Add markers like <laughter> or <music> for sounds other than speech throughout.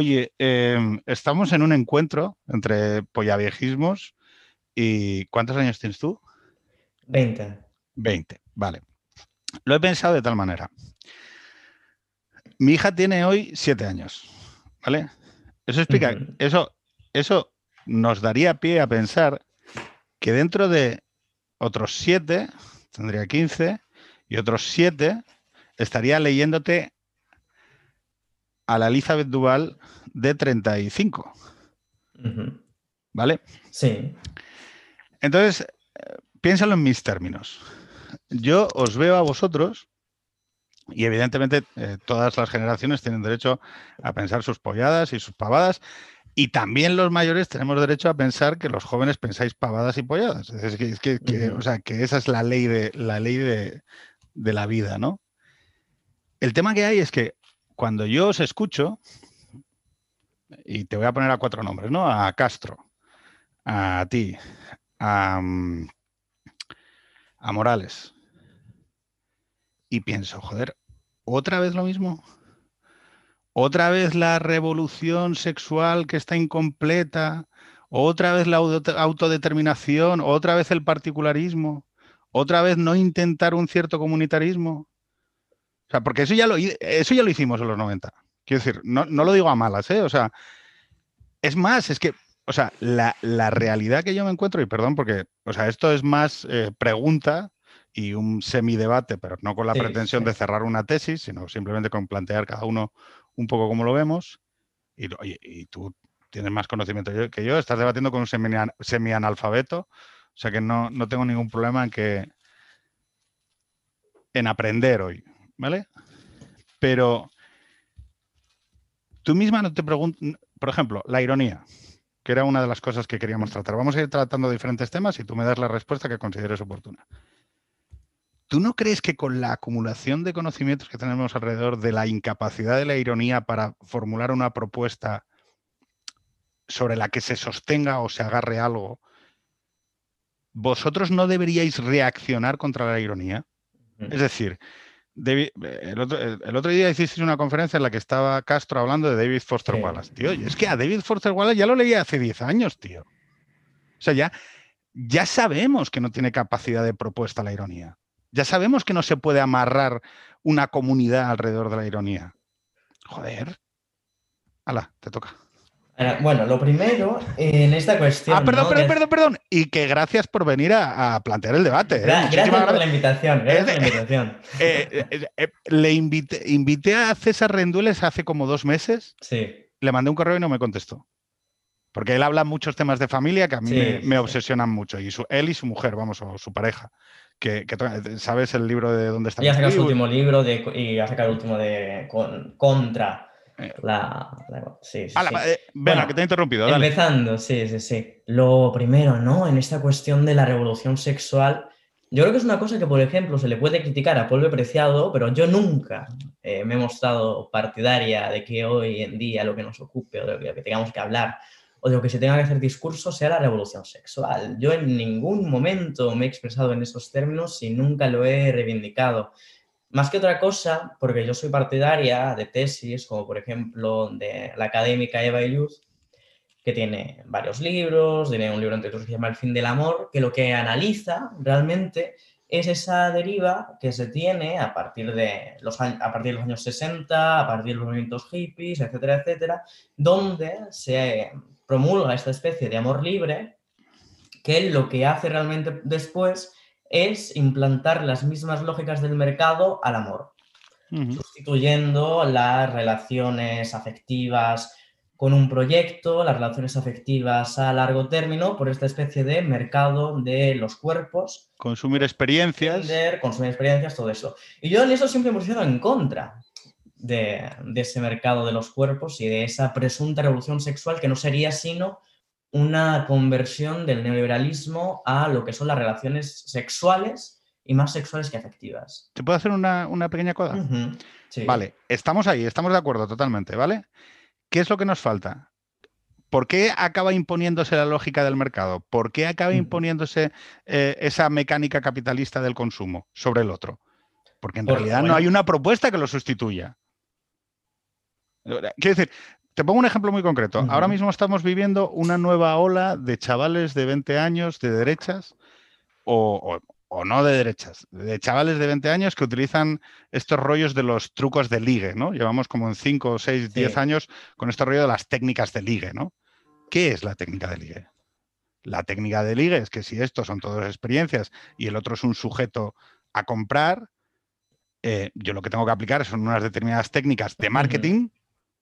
Oye, em, estamos en un encuentro entre pollaviejismos y ¿cuántos años tienes tú? 20. 20, vale. Lo he pensado de tal manera. Mi hija tiene hoy 7 años, ¿vale? Eso explica, eso, eso nos daría pie a pensar que dentro de otros 7, tendría 15, y otros 7, estaría leyéndote a la Elizabeth Duval de 35. ¿Vale? Sí. Entonces, eh, piénsalo en mis términos. Yo os veo a vosotros y evidentemente eh, todas las generaciones tienen derecho a pensar sus polladas y sus pavadas y también los mayores tenemos derecho a pensar que los jóvenes pensáis pavadas y polladas. Es que, o sea, que esa es la ley de la ley de, de la vida, ¿no? El tema que hay es que cuando yo os escucho, y te voy a poner a cuatro nombres, ¿no? A Castro, a ti, a, mm, a Morales, y pienso, joder, ¿otra vez lo mismo? ¿Otra vez la revolución sexual que está incompleta? ¿Otra vez la autodeterminación? ¿Otra vez el particularismo? ¿Otra vez no intentar un cierto comunitarismo? O sea, porque eso ya lo, eso ya lo hicimos en los 90. Quiero decir, no, lo digo a malas, ¿eh? O sea, es más, es que, o sea, la, realidad que yo me encuentro, y perdón, porque, o sea, esto es más eh, pregunta y un semidebate, pero no con la pretensión de cerrar una tesis, sino simplemente con plantear cada uno un poco cómo lo vemos. Y, y tú tienes más conocimiento que yo, estás debatiendo con un semi-analfabeto, o sea que no, no tengo ningún problema en que en aprender hoy. ¿Vale? Pero tú misma no te preguntas, por ejemplo, la ironía, que era una de las cosas que queríamos tratar. Vamos a ir tratando diferentes temas y tú me das la respuesta que consideres oportuna. ¿Tú no crees que con la acumulación de conocimientos que tenemos alrededor de la incapacidad de la ironía para formular una propuesta sobre la que se sostenga o se agarre algo, vosotros no deberíais reaccionar contra la ironía? Es decir, el, otro, día hiciste una conferencia en la que estaba Castro hablando de David Foster Wallace, tío. Es que a David Foster Wallace ya lo leía hace 10 años, tío. O sea, ya, ya sabemos que no tiene capacidad de propuesta la ironía. Ya sabemos que no se puede amarrar una comunidad alrededor de la ironía. Joder. Hala, te toca. Bueno, lo primero en esta cuestión. Ah, perdón, perdón, perdón, perdón. Y que gracias por venir a, plantear el debate. ¿eh? Gracias, por la invitación. Gracias por la invitación. <laughs> Eh, eh, le invité, invité, a César Rendueles hace como dos meses. Sí. Le mandé un correo y no me contestó. Porque él habla muchos temas de familia que a mí me, obsesionan mucho. Y su, él y su mujer, vamos, o su pareja. Que, ¿Sabes el libro de dónde está? Y ha sacado su último libro de, y ha sacado el último de Contra eh, la, sí, sí, eh, que te he interrumpido. Empezando, sí, sí, sí. Lo primero, ¿no? En esta cuestión de la revolución sexual, yo creo que es una cosa que, por ejemplo, se le puede criticar a Polvo Preciado, pero yo nunca eh, me he mostrado partidaria de que hoy en día lo que nos ocupe o de lo que tengamos que hablar o de lo que se tenga que hacer discurso sea la revolución sexual. Yo en ningún momento me he expresado en esos términos y nunca lo he reivindicado. Más que otra cosa, porque yo soy partidaria de tesis, como por ejemplo de la académica Eva Illuz, que tiene varios libros, tiene un libro entre otros que se llama El fin del amor, que lo que analiza realmente es esa deriva que se tiene a partir de los, a partir de los años 60, a partir de los movimientos hippies, etcétera, etcétera, donde se promulga esta especie de amor libre, que lo que hace realmente después es implantar las mismas lógicas del mercado al amor, sustituyendo las relaciones afectivas con un proyecto, las relaciones afectivas a largo término, por esta especie de mercado de los cuerpos. Consumir experiencias. consumir experiencias, todo eso. Y yo en eso siempre hemos sido en contra de, de ese mercado de los cuerpos y de esa presunta revolución sexual que no sería sino una conversión del neoliberalismo a lo que son las relaciones sexuales y más sexuales que afectivas. ¿Te puedo hacer una, pequeña coda? Vale, estamos ahí, estamos de acuerdo totalmente, ¿vale? ¿Qué es lo que nos falta? ¿Por qué acaba imponiéndose la lógica del mercado? ¿Por qué acaba imponiéndose eh, esa mecánica capitalista del consumo sobre el otro? Porque en realidad no hay una propuesta que lo sustituya. Quiero decir, te pongo un ejemplo muy concreto. Ahora mismo estamos viviendo una nueva ola de chavales de 20 años de derechas o, no de derechas, de chavales de 20 años que utilizan estos rollos de los trucos de ligue, ¿no? Llevamos como en 5, 6, 10 años con este rollo de las técnicas de ligue, ¿no? ¿Qué es la técnica de ligue? La técnica de ligue es que si estos son todas experiencias y el otro es un sujeto a comprar, eh, yo lo que tengo que aplicar son unas determinadas técnicas de marketing,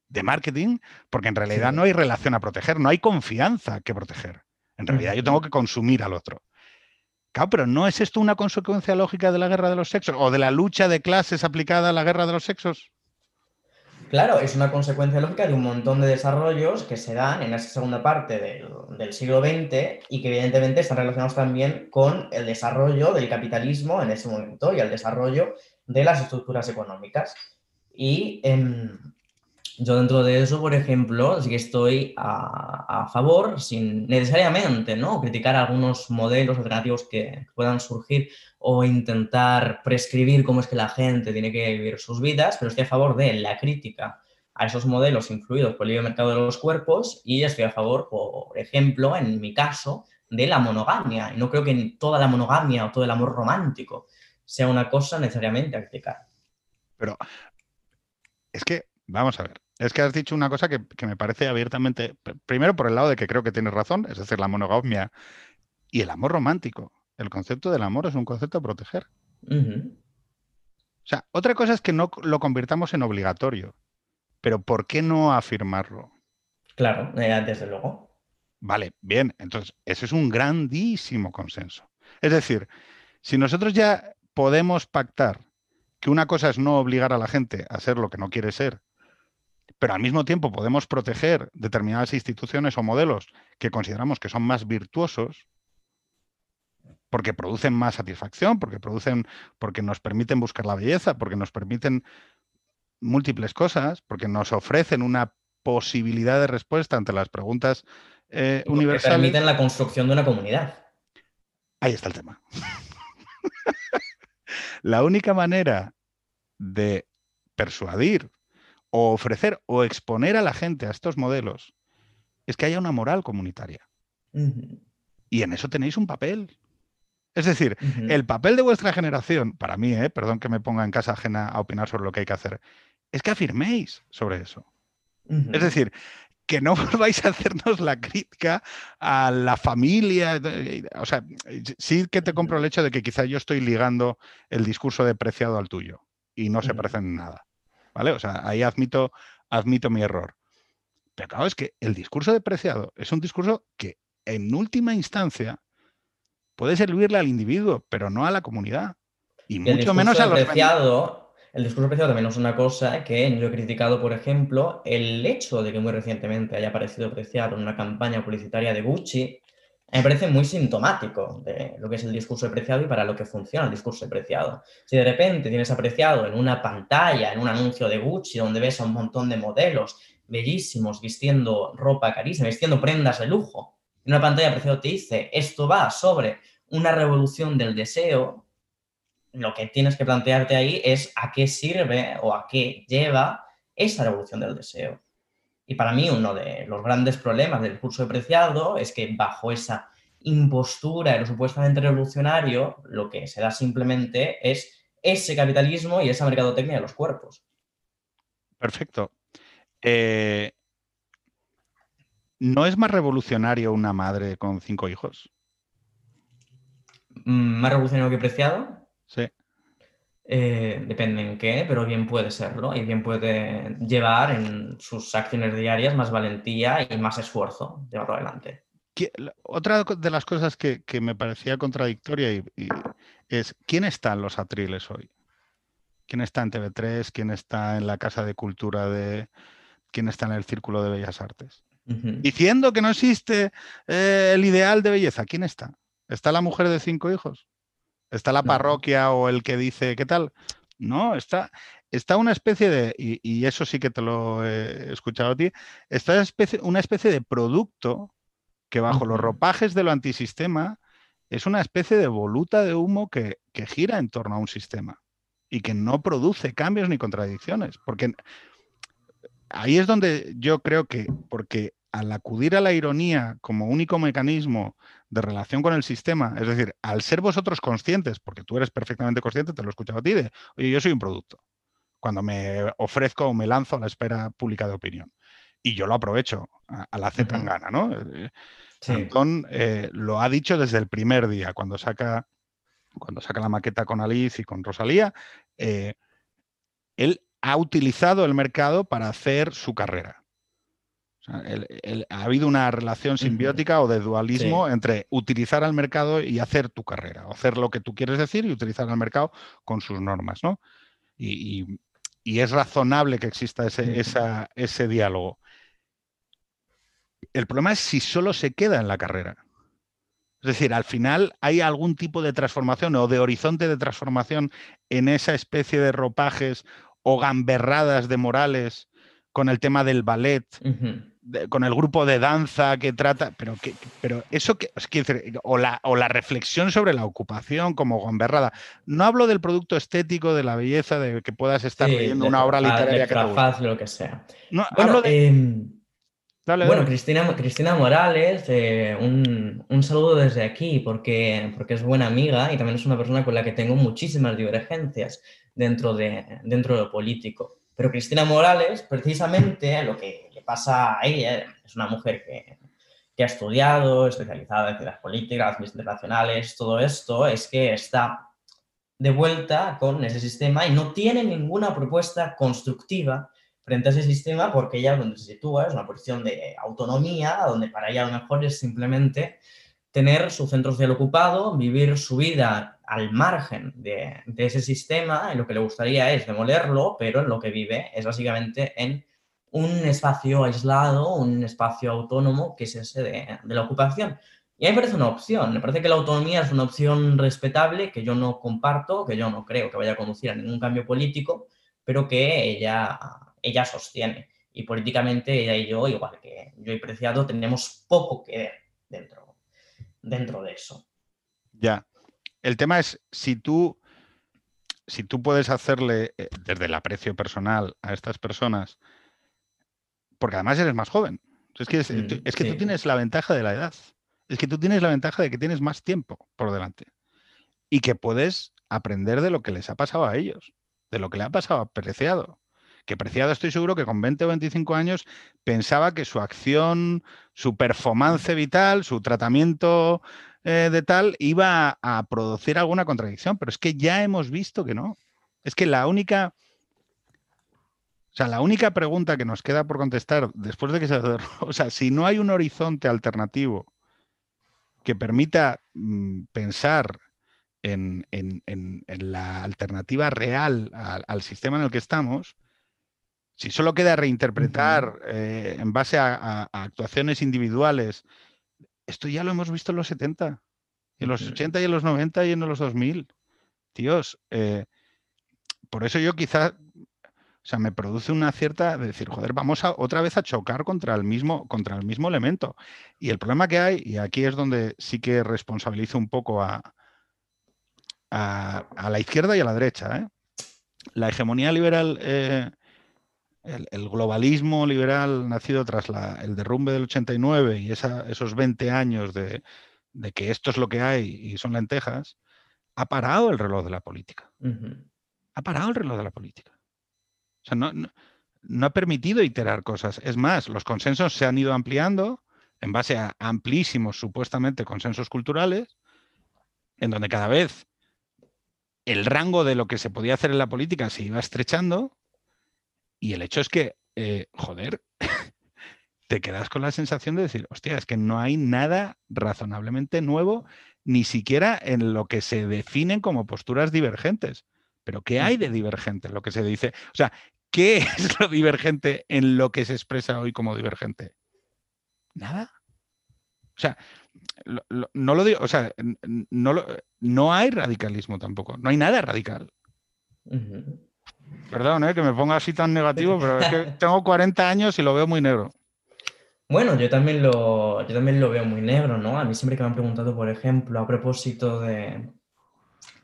de marketing, porque en realidad no hay relación a proteger, no hay confianza que proteger. En realidad yo tengo que consumir al otro. Claro, pero ¿no es esto una consecuencia lógica de la guerra de los sexos o de la lucha de clases aplicada a la guerra de los sexos? Claro, es una consecuencia lógica de un montón de desarrollos que se dan en esa segunda parte del, siglo XX y que evidentemente están relacionados también con el desarrollo del capitalismo en ese momento y el desarrollo de las estructuras económicas. Y em, yo dentro de eso, por ejemplo, sí que estoy a, favor, sin necesariamente ¿no? criticar algunos modelos alternativos que puedan surgir o intentar prescribir cómo es que la gente tiene que vivir sus vidas, pero estoy a favor de la crítica a esos modelos influidos por el libre mercado de los cuerpos y estoy a favor, por ejemplo, en mi caso, de la monogamia. Y no creo que toda la monogamia o todo el amor romántico sea una cosa necesariamente a criticar. Pero es que, vamos a ver, es que has dicho una cosa que, me parece abiertamente, primero por el lado de que creo que tienes razón, es decir, la monogamia y el amor romántico. El concepto del amor es un concepto a proteger. O sea, otra cosa es que no lo convirtamos en obligatorio, pero ¿por qué no afirmarlo? Claro, eh, desde luego. Vale, bien, entonces ese es un grandísimo consenso. Es decir, si nosotros ya podemos pactar que una cosa es no obligar a la gente a ser lo que no quiere ser pero al mismo tiempo podemos proteger determinadas instituciones o modelos que consideramos que son más virtuosos porque producen más satisfacción, porque producen, porque nos permiten buscar la belleza, porque nos permiten múltiples cosas, porque nos ofrecen una posibilidad de respuesta ante las preguntas eh, universales. Permiten la construcción de una comunidad. Ahí está el tema. <laughs> la única manera de persuadir o ofrecer o exponer a la gente a estos modelos es que haya una moral comunitaria. Y en eso tenéis un papel. Es decir, el papel de vuestra generación, para mí, ¿eh? perdón que me ponga en casa ajena a opinar sobre lo que hay que hacer, es que afirméis sobre eso. Es decir, que no <laughs> volváis a hacernos la crítica a la familia. O sea, sí que te compro el hecho de que quizá yo estoy ligando el discurso depreciado al tuyo y no se parecen en nada. ¿Vale? O sea, ahí admito, admito mi error. Pero claro, es que el discurso depreciado es un discurso que en última instancia puede servirle al individuo, pero no a la comunidad. Y, mucho menos a los... Apreciado, el discurso apreciado también es una cosa que yo he criticado, por ejemplo, el hecho de que muy recientemente haya aparecido apreciado en una campaña publicitaria de Gucci, me parece muy sintomático de lo que es el discurso apreciado y para lo que funciona el discurso apreciado. Si de repente tienes apreciado en una pantalla, en un anuncio de Gucci, donde ves a un montón de modelos bellísimos vistiendo ropa carísima, vistiendo prendas de lujo, en una pantalla apreciado te dice, esto va sobre una revolución del deseo, lo que tienes que plantearte ahí es a qué sirve o a qué lleva esa revolución del deseo. Y para mí uno de los grandes problemas del curso de preciado es que bajo esa impostura de lo supuestamente revolucionario, lo que se da simplemente es ese capitalismo y esa mercadotecnia de los cuerpos. Perfecto. Eh, ¿No es más revolucionario una madre con cinco hijos? Mm, ¿Más revolucionario que preciado? Sí. Eh, depende en qué, pero bien puede serlo y bien puede llevar en sus acciones diarias más valentía y más esfuerzo llevarlo adelante. Otra de las cosas que, me parecía contradictoria es quién está en los atriles hoy. ¿Quién está en TV3? ¿Quién está en la Casa de Cultura de... ¿Quién está en el Círculo de Bellas Artes? Diciendo que no existe eh, el ideal de belleza. ¿Quién está? ¿Está la mujer de cinco hijos? Está la parroquia o el que dice, ¿qué tal? No, está, está una especie de, y, eso sí que te lo he escuchado a ti, está una especie de producto que bajo los ropajes de lo antisistema es una especie de voluta de humo que, que, gira en torno a un sistema y que no produce cambios ni contradicciones. Porque ahí es donde yo creo que, porque al acudir a la ironía como único mecanismo de relación con el sistema, es decir, al ser vosotros conscientes, porque tú eres perfectamente consciente, te lo he escuchado a ti, de, oye, yo soy un producto, cuando me ofrezco o me lanzo a la espera pública de opinión. Y yo lo aprovecho a, la Z gana, ¿no? Eh, Antón eh, lo ha dicho desde el primer día, cuando saca, cuando saca la maqueta con Alice y con Rosalía, eh, él ha utilizado el mercado para hacer su carrera. Ha habido una relación simbiótica o de dualismo entre utilizar al mercado y hacer tu carrera, o hacer lo que tú quieres decir y utilizar al mercado con sus normas. ¿no? Y, es razonable que exista ese, ese diálogo. El problema es si solo se queda en la carrera. Es decir, al final hay algún tipo de transformación o de horizonte de transformación en esa especie de ropajes o gamberradas de Morales con el tema del ballet, con el grupo de danza que trata, pero, que, pero eso que, es decir, o, la, o la reflexión sobre la ocupación como gamberrada. No hablo del producto estético, de la belleza, de que puedas estar leyendo una obra literaria que te lo que sea. No, hablo de... Em, bueno, Cristina, Cristina Morales, eh, un, saludo desde aquí porque, porque es buena amiga y también es una persona con la que tengo muchísimas divergencias dentro de, dentro de lo político. Pero Cristina Morales, precisamente lo que pasa a ella, es una mujer que, que ha estudiado, especializada en ciencias políticas, internacionales, todo esto, es que está de vuelta con ese sistema y no tiene ninguna propuesta constructiva frente a ese sistema porque ella donde se sitúa es una posición de autonomía, donde para ella lo mejor es simplemente tener su centro social ocupado, vivir su vida al margen de, ese sistema, y lo que le gustaría es demolerlo, pero en lo que vive es básicamente en un espacio aislado, un espacio autónomo, que es ese de, la ocupación. Y a mí me parece una opción, me parece que la autonomía es una opción respetable, que yo no comparto, que yo no creo que vaya a conducir a ningún cambio político, pero que ella ella sostiene. Y políticamente ella y yo, igual que yo y Preciado, tenemos poco que ver dentro, dentro de eso. Ya. El tema es si tú, si tú puedes hacerle eh, desde el aprecio personal a estas personas, porque además eres más joven. Es que, es, que tú tienes la ventaja de la edad. Es que tú tienes la ventaja de que tienes más tiempo por delante y que puedes aprender de lo que les ha pasado a ellos, de lo que le ha pasado a Preciado que Preciado estoy seguro que con 20 o 25 años pensaba que su acción, su performance vital, su tratamiento eh, de tal iba a, producir alguna contradicción, pero es que ya hemos visto que no. Es que la única... O sea, la única pregunta que nos queda por contestar después de que se... <laughs> O sea, si no hay un horizonte alternativo que permita mm, pensar en, la alternativa real al, sistema en el que estamos, si solo queda reinterpretar eh, en base a, actuaciones individuales, esto ya lo hemos visto en los 70, en los 80 y en los 90 y en los 2000. Tíos, eh, por eso yo quizá, o sea, me produce una cierta de decir, joder, vamos a, otra vez a chocar contra el, mismo, contra el mismo elemento. Y el problema que hay, y aquí es donde sí que responsabilizo un poco a, a, la izquierda y a la derecha, ¿eh? la hegemonía liberal el, globalismo liberal nacido tras el derrumbe del 89 y esos 20 años de, que esto es lo que hay y son lentejas, ha parado el reloj de la política. Ha parado el reloj de la política. Sea, no, no, ha permitido iterar cosas. Es más, los consensos se han ido ampliando en base a amplísimos, supuestamente, consensos culturales, en donde cada vez el rango de lo que se podía hacer en la política se iba estrechando y el hecho es que, eh, joder, <laughs> te quedas con la sensación de decir, hostia, es que no hay nada razonablemente nuevo, ni siquiera en lo que se definen como posturas divergentes. Pero ¿qué hay de divergente en lo que se dice? O sea, ¿qué es lo divergente en lo que se expresa hoy como divergente? Nada. O sea, no lo digo, o sea, no, no hay radicalismo tampoco, no hay nada radical. Perdón, ¿eh? que me ponga así tan negativo, pero es que <laughs> tengo 40 años y lo veo muy negro. Bueno, yo también, lo, yo también lo veo muy negro, ¿no? A mí siempre que me han preguntado, por ejemplo, a propósito de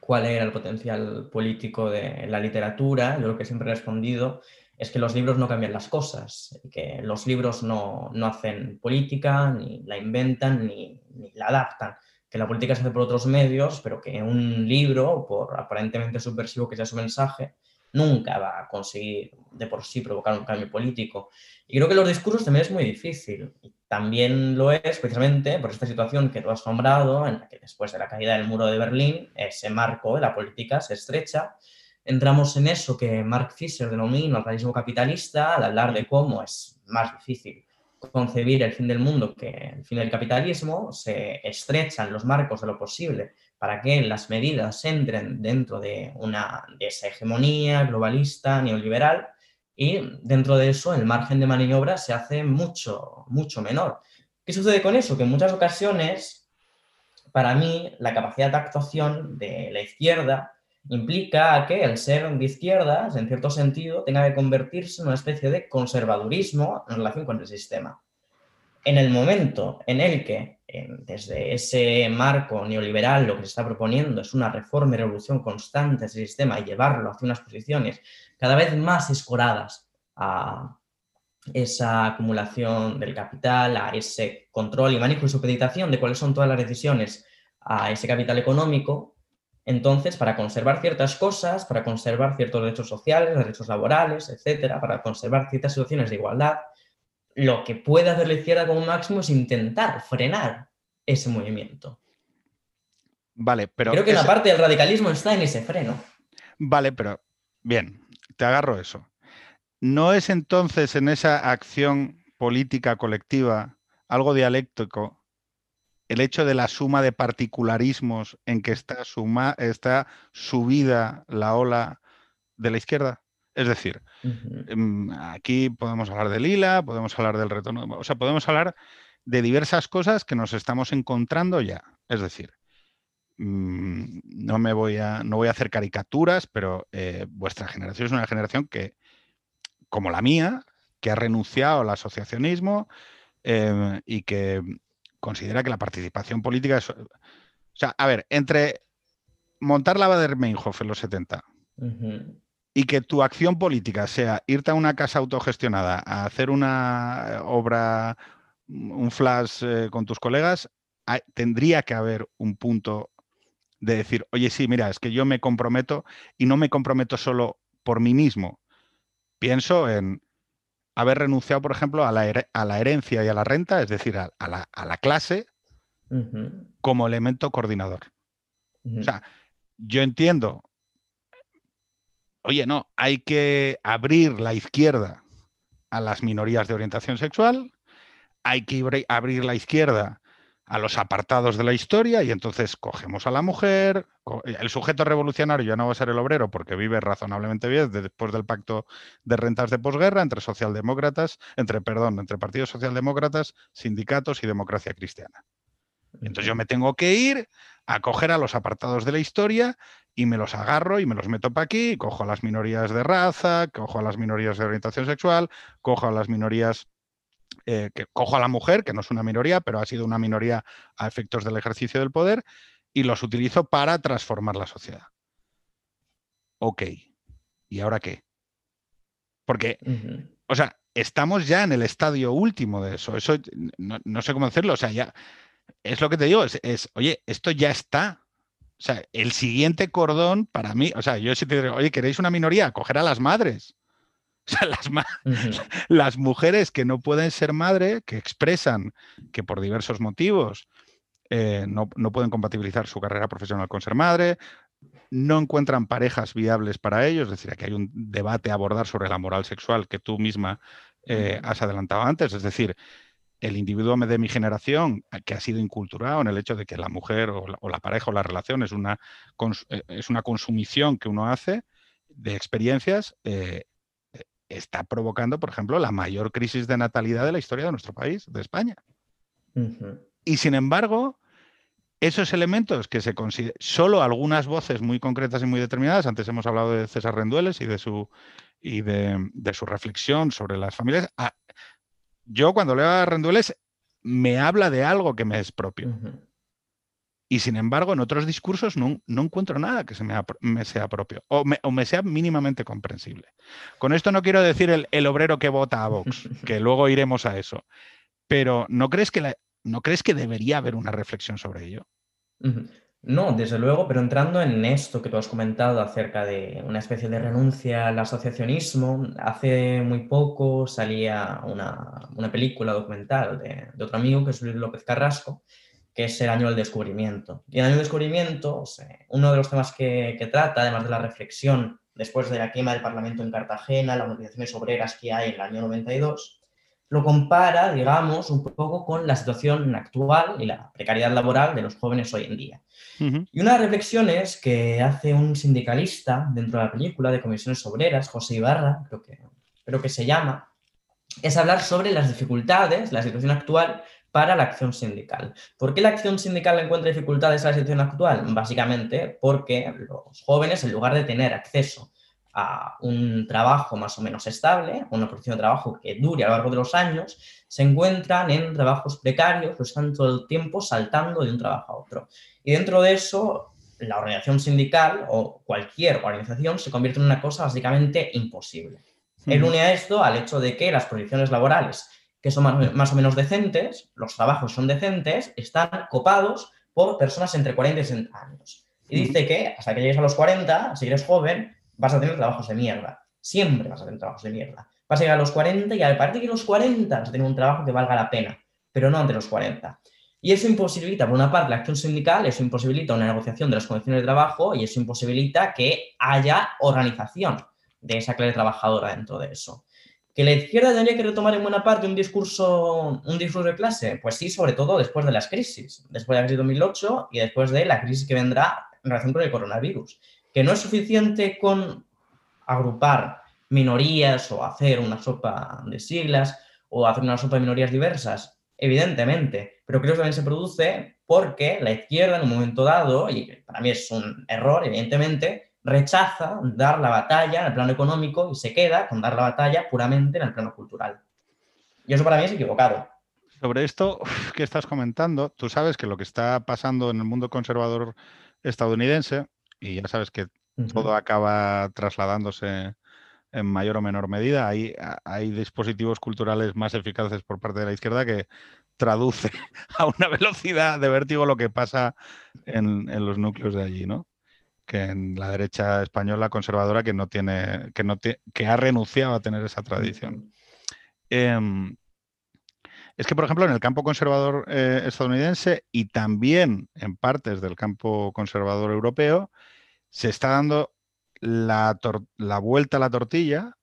cuál era el potencial político de la literatura, yo lo que siempre he respondido es que los libros no cambian las cosas, que los libros no, hacen política, ni la inventan, ni, ni, la adaptan, que la política se hace por otros medios, pero que un libro, por aparentemente subversivo que sea su mensaje, nunca va a conseguir de por sí provocar un cambio político. Y creo que los discursos también es muy difícil. También lo es precisamente por esta situación que tú has nombrado, en la que después de la caída del muro de Berlín, ese marco de la política se estrecha. Entramos en eso que Mark Fisher denomina el realismo capitalista, al hablar de cómo es más difícil concebir el fin del mundo que el fin del capitalismo, se estrechan los marcos de lo posible para que las medidas entren dentro de, una, de esa hegemonía globalista, neoliberal, y dentro de eso el margen de maniobra se hace mucho, mucho menor. ¿Qué sucede con eso? Que en muchas ocasiones, para mí, la capacidad de actuación de la izquierda implica que el ser de izquierdas, en cierto sentido, tenga que convertirse en una especie de conservadurismo en relación con el sistema. En el momento en el que, desde ese marco neoliberal, lo que se está proponiendo es una reforma y revolución constante del sistema y llevarlo hacia unas posiciones cada vez más escoradas a esa acumulación del capital, a ese control y manejo y supeditación de cuáles son todas las decisiones a ese capital económico, entonces, para conservar ciertas cosas, para conservar ciertos derechos sociales, derechos laborales, etcétera, para conservar ciertas situaciones de igualdad, lo que puede hacer la izquierda como máximo es intentar frenar ese movimiento. Vale, pero. Creo que la parte del radicalismo está en ese freno. Vale, pero bien, te agarro eso. ¿No es entonces en esa acción política colectiva algo dialéctico el hecho de la suma de particularismos en que está, suma, está subida la ola de la izquierda? Es decir, em, aquí podemos hablar de Lila, podemos hablar del retorno, o sea, podemos hablar de diversas cosas que nos estamos encontrando ya. Es decir, mm, no me voy a, no voy a hacer caricaturas, pero eh, vuestra generación es una generación que, como la mía, que ha renunciado al asociacionismo em, y que considera que la participación política es... O sea, a ver, entre montar la Bader-Meinhof en los 70 y que tu acción política sea irte a una casa autogestionada a hacer una obra, un flash eh, con tus colegas, tendría que haber un punto de decir, oye, sí, mira, es que yo me comprometo y no me comprometo solo por mí mismo. Pienso en haber renunciado, por ejemplo, a la, herencia y a la renta, es decir, a, la, clase, como elemento coordinador. O sea, yo entiendo oye, no, hay que abrir la izquierda a las minorías de orientación sexual, hay que abrir la izquierda a los apartados de la historia y entonces cogemos a la mujer, el sujeto revolucionario ya no va a ser el obrero porque vive razonablemente bien después del pacto de rentas de posguerra entre socialdemócratas, entre, perdón, entre partidos socialdemócratas, sindicatos y democracia cristiana. Entonces yo me tengo que ir a coger a los apartados de la historia y me los agarro y me los meto para aquí, cojo a las minorías de raza, cojo a las minorías de orientación sexual, cojo a las minorías, eh, que, cojo a la mujer, que no es una minoría, pero ha sido una minoría a efectos del ejercicio del poder, y los utilizo para transformar la sociedad. Ok, ¿y ahora qué? Porque, o sea, estamos ya en el estadio último de eso. Eso no, no sé cómo decirlo. O sea, ya es lo que te digo, es, oye, esto ya está. O sea, el siguiente cordón para mí, o sea, yo si te digo, oye, ¿queréis una minoría? Coger a las madres. <laughs> O sea, las, <laughs> las mujeres que no pueden ser madre, que expresan que por diversos motivos eh, no, pueden compatibilizar su carrera profesional con ser madre, no encuentran parejas viables para ellos, es decir, aquí hay un debate a abordar sobre la moral sexual que tú misma eh, has adelantado antes, es decir, el individuo de mi generación que ha sido inculturado en el hecho de que la mujer o la, pareja o la relación es una, eh, es una consumición que uno hace de experiencias, eh, eh, está provocando, por ejemplo, la mayor crisis de natalidad de la historia de nuestro país, de España. Y sin embargo, esos elementos que se consideran, solo algunas voces muy concretas y muy determinadas, antes hemos hablado de César Rendueles y de su, y de, su reflexión sobre las familias, yo cuando leo a Rendueles me habla de algo que me es propio. Y sin embargo, en otros discursos no, encuentro nada que se me, sea propio o me, sea mínimamente comprensible. Con esto no quiero decir el, obrero que vota a Vox, <laughs> que luego iremos a eso. Pero ¿no crees que, ¿no crees que debería haber una reflexión sobre ello? No, desde luego, pero entrando en esto que tú has comentado acerca de una especie de renuncia al asociacionismo, hace muy poco salía una, película documental de, de, otro amigo, que es Luis López Carrasco, que es el año del descubrimiento. Y el año del descubrimiento, uno de los temas que, trata, además de la reflexión después de la quema del Parlamento en Cartagena, las organizaciones obreras que hay en el año 92, lo compara, digamos, un poco con la situación actual y la precariedad laboral de los jóvenes hoy en día. Y una de las reflexiones que hace un sindicalista dentro de la película de comisiones obreras, José Ibarra, creo que, creo que se llama, es hablar sobre las dificultades, la situación actual para la acción sindical. ¿Por qué la acción sindical encuentra dificultades en la situación actual? Básicamente porque los jóvenes, en lugar de tener acceso a un trabajo más o menos estable, una posición de trabajo que dure a lo largo de los años, se encuentran en trabajos precarios, o están todo el tiempo saltando de un trabajo a otro. Y dentro de eso, la organización sindical o cualquier organización se convierte en una cosa básicamente imposible. Él une a esto al hecho de que las condiciones laborales que son más, o menos decentes, los trabajos son decentes, están copados por personas entre 40 y 60 años. Y dice que hasta que llegues a los 40, si eres joven, vas a tener trabajos de mierda. Siempre vas a tener trabajos de mierda. Vas a llegar a los 40 y a partir de los 40 vas a tener un trabajo que valga la pena, pero no ante los 40. Y eso imposibilita, por una parte, la acción sindical, eso imposibilita una negociación de las condiciones de trabajo y eso imposibilita que haya organización de esa clase trabajadora dentro de eso. ¿Que la izquierda tendría que retomar en buena parte un discurso, un discurso de clase? Pues sí, sobre todo después de las crisis, después de la crisis de 2008 y después de la crisis que vendrá en relación con el coronavirus. Que no es suficiente con agrupar minorías o hacer una sopa de siglas o hacer una sopa de minorías diversas, evidentemente, pero creo que también se produce porque la izquierda en un momento dado, y para mí es un error, evidentemente, rechaza dar la batalla en el plano económico y se queda con dar la batalla puramente en el plano cultural. Y eso para mí es equivocado. Sobre esto que estás comentando, tú sabes que lo que está pasando en el mundo conservador estadounidense, y ya sabes que todo acaba trasladándose en mayor o menor medida, hay, hay dispositivos culturales más eficaces por parte de la izquierda que traduce <laughs> a una velocidad de vértigo lo que pasa en, en los núcleos de allí, ¿no? que en la derecha española conservadora que no tiene, que no que ha renunciado a tener esa tradición. Em, es que, por ejemplo, en el campo conservador eh, estadounidense y también en partes del campo conservador europeo, se está dando la, vuelta a la tortilla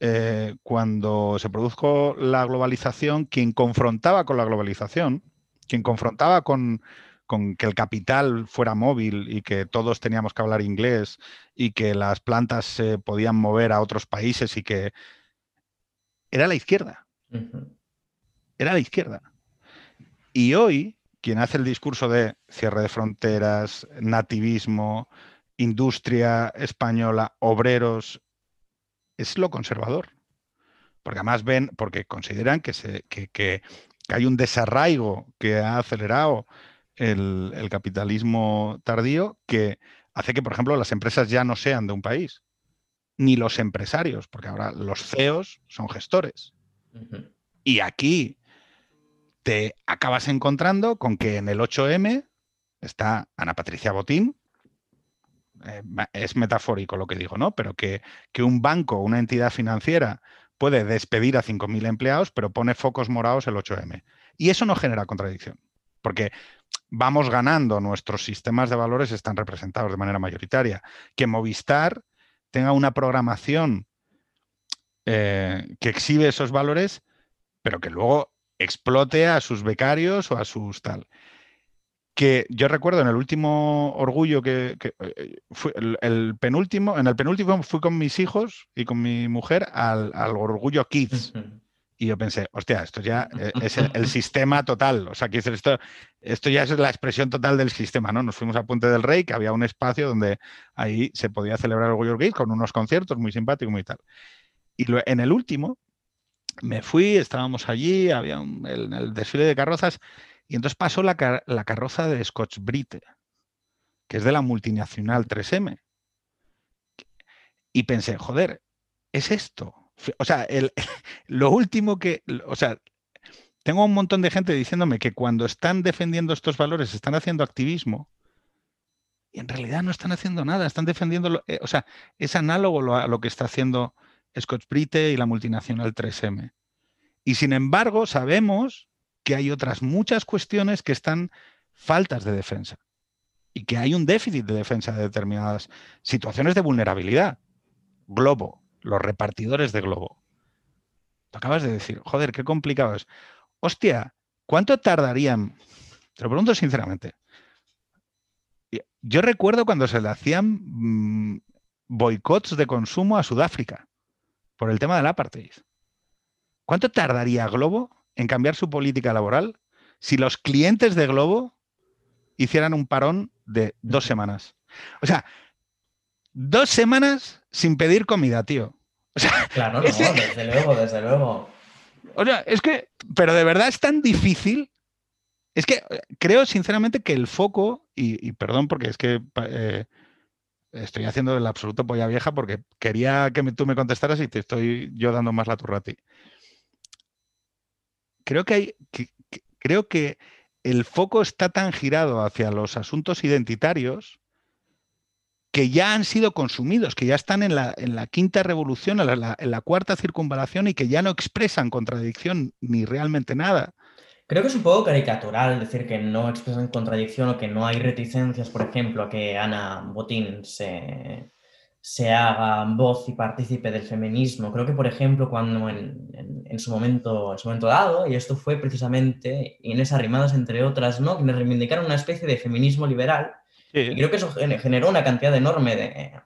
eh, cuando se produjo la globalización, quien confrontaba con la globalización, quien confrontaba con, con que el capital fuera móvil y que todos teníamos que hablar inglés y que las plantas se podían mover a otros países y que era la izquierda. Era la izquierda. Y hoy, quien hace el discurso de cierre de fronteras, nativismo, industria española, obreros, es lo conservador. Porque además ven, porque consideran que, se, que hay un desarraigo que ha acelerado el, capitalismo tardío que hace que, por ejemplo, las empresas ya no sean de un país, ni los empresarios, porque ahora los CEOs son gestores. Y aquí te acabas encontrando con que en el 8M está Ana Patricia Botín, eh, es metafórico lo que digo, ¿no? Pero que, que un banco, una entidad financiera puede despedir a 5.000 empleados, pero pone focos morados el 8M. Y eso no genera contradicción, porque vamos ganando, nuestros sistemas de valores están representados de manera mayoritaria. Que Movistar tenga una programación eh, que exhibe esos valores, pero que luego explote a sus becarios o a sus tal. Que yo recuerdo en el último orgullo que, eh, fue el, penúltimo, en el penúltimo fui con mis hijos y con mi mujer al, al orgullo Kids. Y yo pensé, hostia, esto ya eh, es el, <laughs> sistema total. O sea, que esto, esto ya es la expresión total del sistema, ¿no? Nos fuimos a Puente del Rey, que había un espacio donde ahí se podía celebrar el Orgullo Gay con unos conciertos muy simpáticos, muy tal. Y en el último me fui, estábamos allí, había el, desfile de carrozas Y entonces pasó la, carroza de Scotch Brite, que es de la multinacional 3M. Y pensé, joder, es esto. O sea, <laughs> lo último que, o sea, tengo un montón de gente diciéndome que cuando están defendiendo estos valores están haciendo activismo y en realidad no están haciendo nada, están defendiendo, eh, o sea, es análogo a lo que está haciendo Scotch Brite y la multinacional 3M. Y sin embargo, sabemos que hay otras muchas cuestiones que están faltas de defensa y que hay un déficit de defensa de determinadas situaciones de vulnerabilidad. Globo, los repartidores de globo. Tú acabas de decir, joder, qué complicado es. Hostia, ¿cuánto tardarían? Te lo pregunto sinceramente. Yo recuerdo cuando se le hacían mm, boicots de consumo a Sudáfrica por el tema del apartheid. ¿Cuánto tardaría Globo en cambiar su política laboral si los clientes de Globo hicieran un parón de dos semanas? O sea, dos semanas sin pedir comida, tío. claro, no, desde luego, desde luego. O sea, es que, pero de verdad es tan difícil es que eh, creo sinceramente que el foco, y, perdón porque es que eh, estoy haciendo el absoluto polla vieja porque quería que tú me contestaras y te estoy yo dando más la turra a ti. Creo que el foco está tan girado hacia los asuntos identitarios que ya han sido consumidos, que ya están en la, quinta revolución, en la, cuarta circunvalación y que ya no expresan contradicción ni realmente nada. Creo que es un poco caricatural decir que no expresan contradicción o que no hay reticencias, por ejemplo, a que Ana Botín se, haga voz y partícipe del feminismo. Creo que, por ejemplo, cuando en, su, momento, en su momento dado, y esto fue precisamente Inés Arrimadas, entre otras, ¿no? quienes reivindicaron una especie de feminismo liberal, y creo que eso generó una cantidad enorme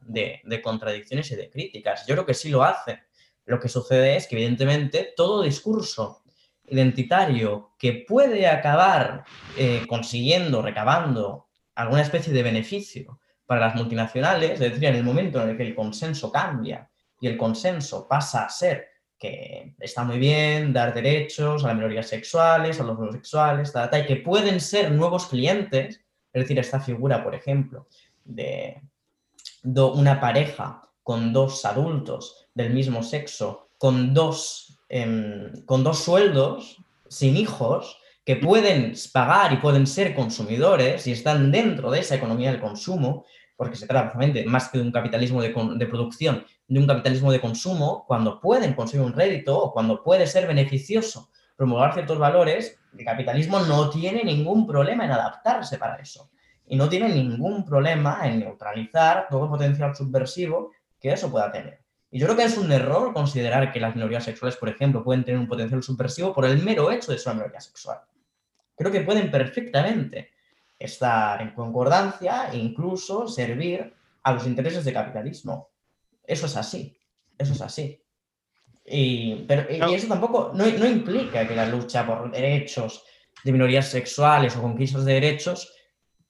de, de contradicciones y de críticas. Yo creo que sí lo hace. Lo que sucede es que, evidentemente, todo discurso identitario que puede acabar eh, consiguiendo, recabando alguna especie de beneficio para las multinacionales, es decir, en el momento en el que el consenso cambia y el consenso pasa a ser que está muy bien dar derechos a las minorías sexuales, a los homosexuales, tal, y que pueden ser nuevos clientes, es decir, esta figura, por ejemplo, de una pareja con dos adultos del mismo sexo, con dos con dos sueldos, sin hijos, que pueden pagar y pueden ser consumidores y están dentro de esa economía del consumo, porque se trata precisamente más que de un capitalismo de, producción, de un capitalismo de consumo, cuando pueden conseguir un rédito o cuando puede ser beneficioso promover ciertos valores, el capitalismo no tiene ningún problema en adaptarse para eso. Y no tiene ningún problema en neutralizar todo potencial subversivo que eso pueda tener. Y yo creo que es un error considerar que las minorías sexuales, por ejemplo, pueden tener un potencial subversivo por el mero hecho de ser una minoría sexual. Creo que pueden perfectamente estar en concordancia e incluso servir a los intereses de capitalismo. Eso es así. Eso es así. Y, pero, y eso tampoco no, no implica que la lucha por derechos de minorías sexuales o conquistas de derechos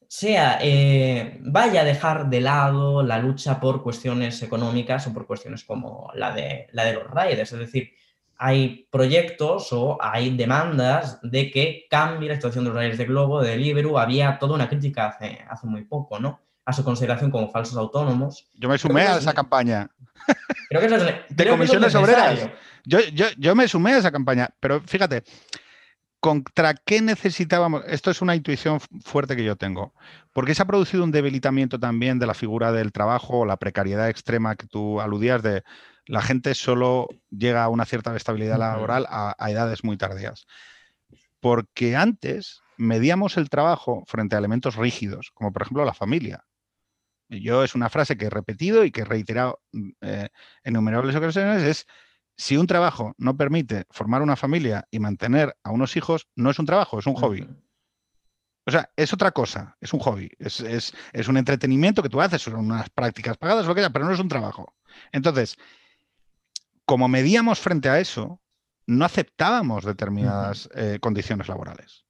sea, eh, vaya a dejar de lado la lucha por cuestiones económicas o por cuestiones como la de, la de los riders. Es decir, hay proyectos o hay demandas de que cambie la situación de los riders de Globo, de Deliveroo. Había toda una crítica hace, hace muy poco, ¿no? A su consideración como falsos autónomos. Yo me sumé a esa campaña. Creo que eso es, de comisiones obreras. Yo, yo, yo me sumé a esa campaña, pero fíjate, ¿Contra qué necesitábamos? Esto es una intuición fuerte que yo tengo. Porque se ha producido un debilitamiento también de la figura del trabajo, la precariedad extrema que tú aludías de la gente solo llega a una cierta estabilidad laboral a, edades muy tardías. Porque antes medíamos el trabajo frente a elementos rígidos, como por ejemplo la familia. Yo es una frase que he repetido y que he reiterado eh, en innumerables ocasiones, es si un trabajo no permite formar una familia y mantener a unos hijos, no es un trabajo, es un hobby. O sea, es otra cosa, es un hobby, es, un entretenimiento que tú haces, son unas prácticas pagadas, lo que sea, pero no es un trabajo. Entonces, como medíamos frente a eso, no aceptábamos determinadas eh, condiciones laborales.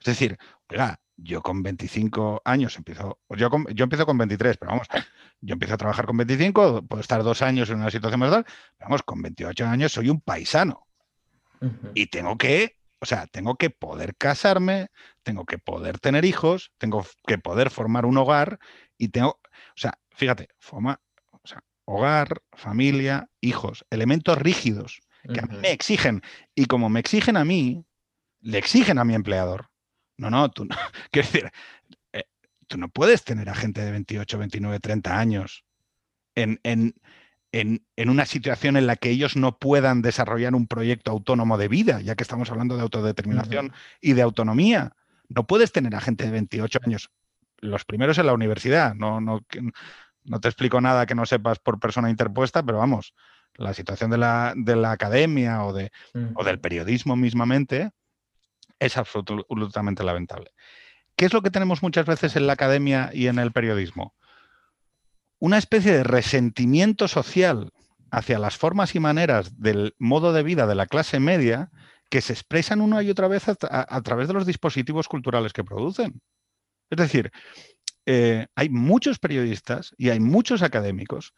Es decir, oiga, yo con 25 años empiezo, yo, yo empiezo con 23, pero vamos, yo empiezo a trabajar con 25, puedo estar dos años en una situación más tal, vamos, con 28 años soy un paisano. Y tengo que o sea, tengo que poder casarme, tengo que poder tener hijos, tengo que poder formar un hogar y tengo, o sea, fíjate, forma, hogar, familia, hijos, elementos rígidos que a mí me exigen. Y como me exigen a mí, le exigen a mi empleador. No, no, tú no. <laughs> Quiero decir, eh, tú no puedes tener a gente de 28, 29, 30 años en, en, en, una situación en la que ellos no puedan desarrollar un proyecto autónomo de vida, ya que estamos hablando de autodeterminación y de autonomía. No puedes tener a gente de 28 años, los primeros en la universidad. No, no, no te explico nada que no sepas por persona interpuesta, pero vamos, la situación de la, de la academia o, de, o del periodismo mismamente es absolutamente lamentable. ¿Qué es lo que tenemos muchas veces en la academia y en el periodismo? Una especie de resentimiento social hacia las formas y maneras del modo de vida de la clase media que se expresan una y otra vez a, través de los dispositivos culturales que producen. Es decir, eh, hay muchos periodistas y hay muchos académicos.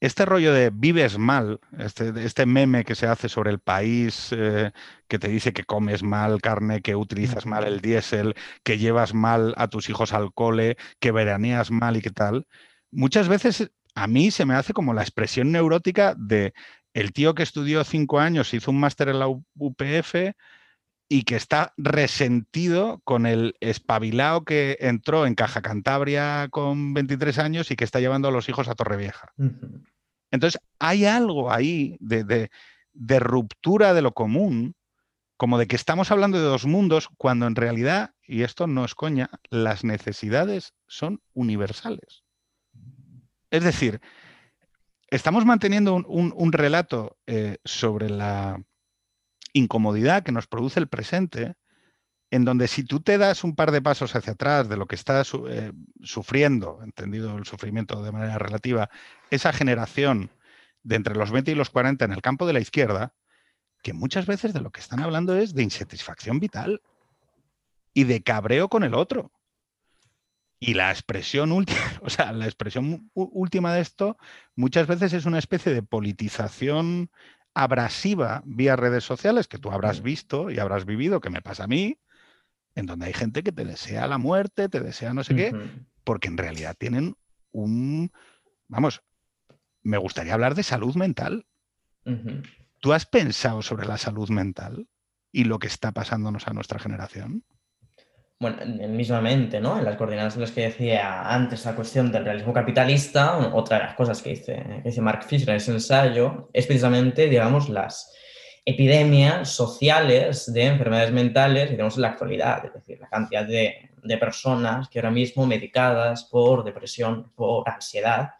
Este rollo de vives mal, este, este, meme que se hace sobre el país, eh, que te dice que comes mal carne, que utilizas mal el diésel, que llevas mal a tus hijos al cole, que veraneas mal y qué tal, muchas veces a mí se me hace como la expresión neurótica de el tío que estudió cinco años, hizo un máster en la UPF y que está resentido con el espabilado que entró en Caja Cantabria con 23 años y que está llevando a los hijos a Torrevieja. Entonces, hay algo ahí de, ruptura de lo común, como de que estamos hablando de dos mundos, cuando en realidad, y esto no es coña, las necesidades son universales. Es decir, estamos manteniendo un, relato eh, sobre la incomodidad que nos produce el presente, en donde si tú te das un par de pasos hacia atrás de lo que está eh, sufriendo, entendido el sufrimiento de manera relativa, esa generación de entre los 20 y los 40 en el campo de la izquierda, que muchas veces de lo que están hablando es de insatisfacción vital y de cabreo con el otro. Y la expresión última, <laughs> o sea, la expresión última de esto muchas veces es una especie de politización abrasiva vía redes sociales que tú habrás visto y habrás vivido, que me pasa a mí, en donde hay gente que te desea la muerte, te desea no sé qué, porque en realidad tienen un, vamos, me gustaría hablar de salud mental. ¿Tú has pensado sobre la salud mental y lo que está pasándonos a nuestra generación? Bueno, mismamente, ¿no? En las coordenadas en las que decía antes la cuestión del realismo capitalista, otra de las cosas que dice, que dice Mark Fisher en ese ensayo es precisamente, digamos, las epidemias sociales de enfermedades mentales tenemos en la actualidad, es decir, la cantidad de, de personas que ahora mismo medicadas por depresión, por ansiedad,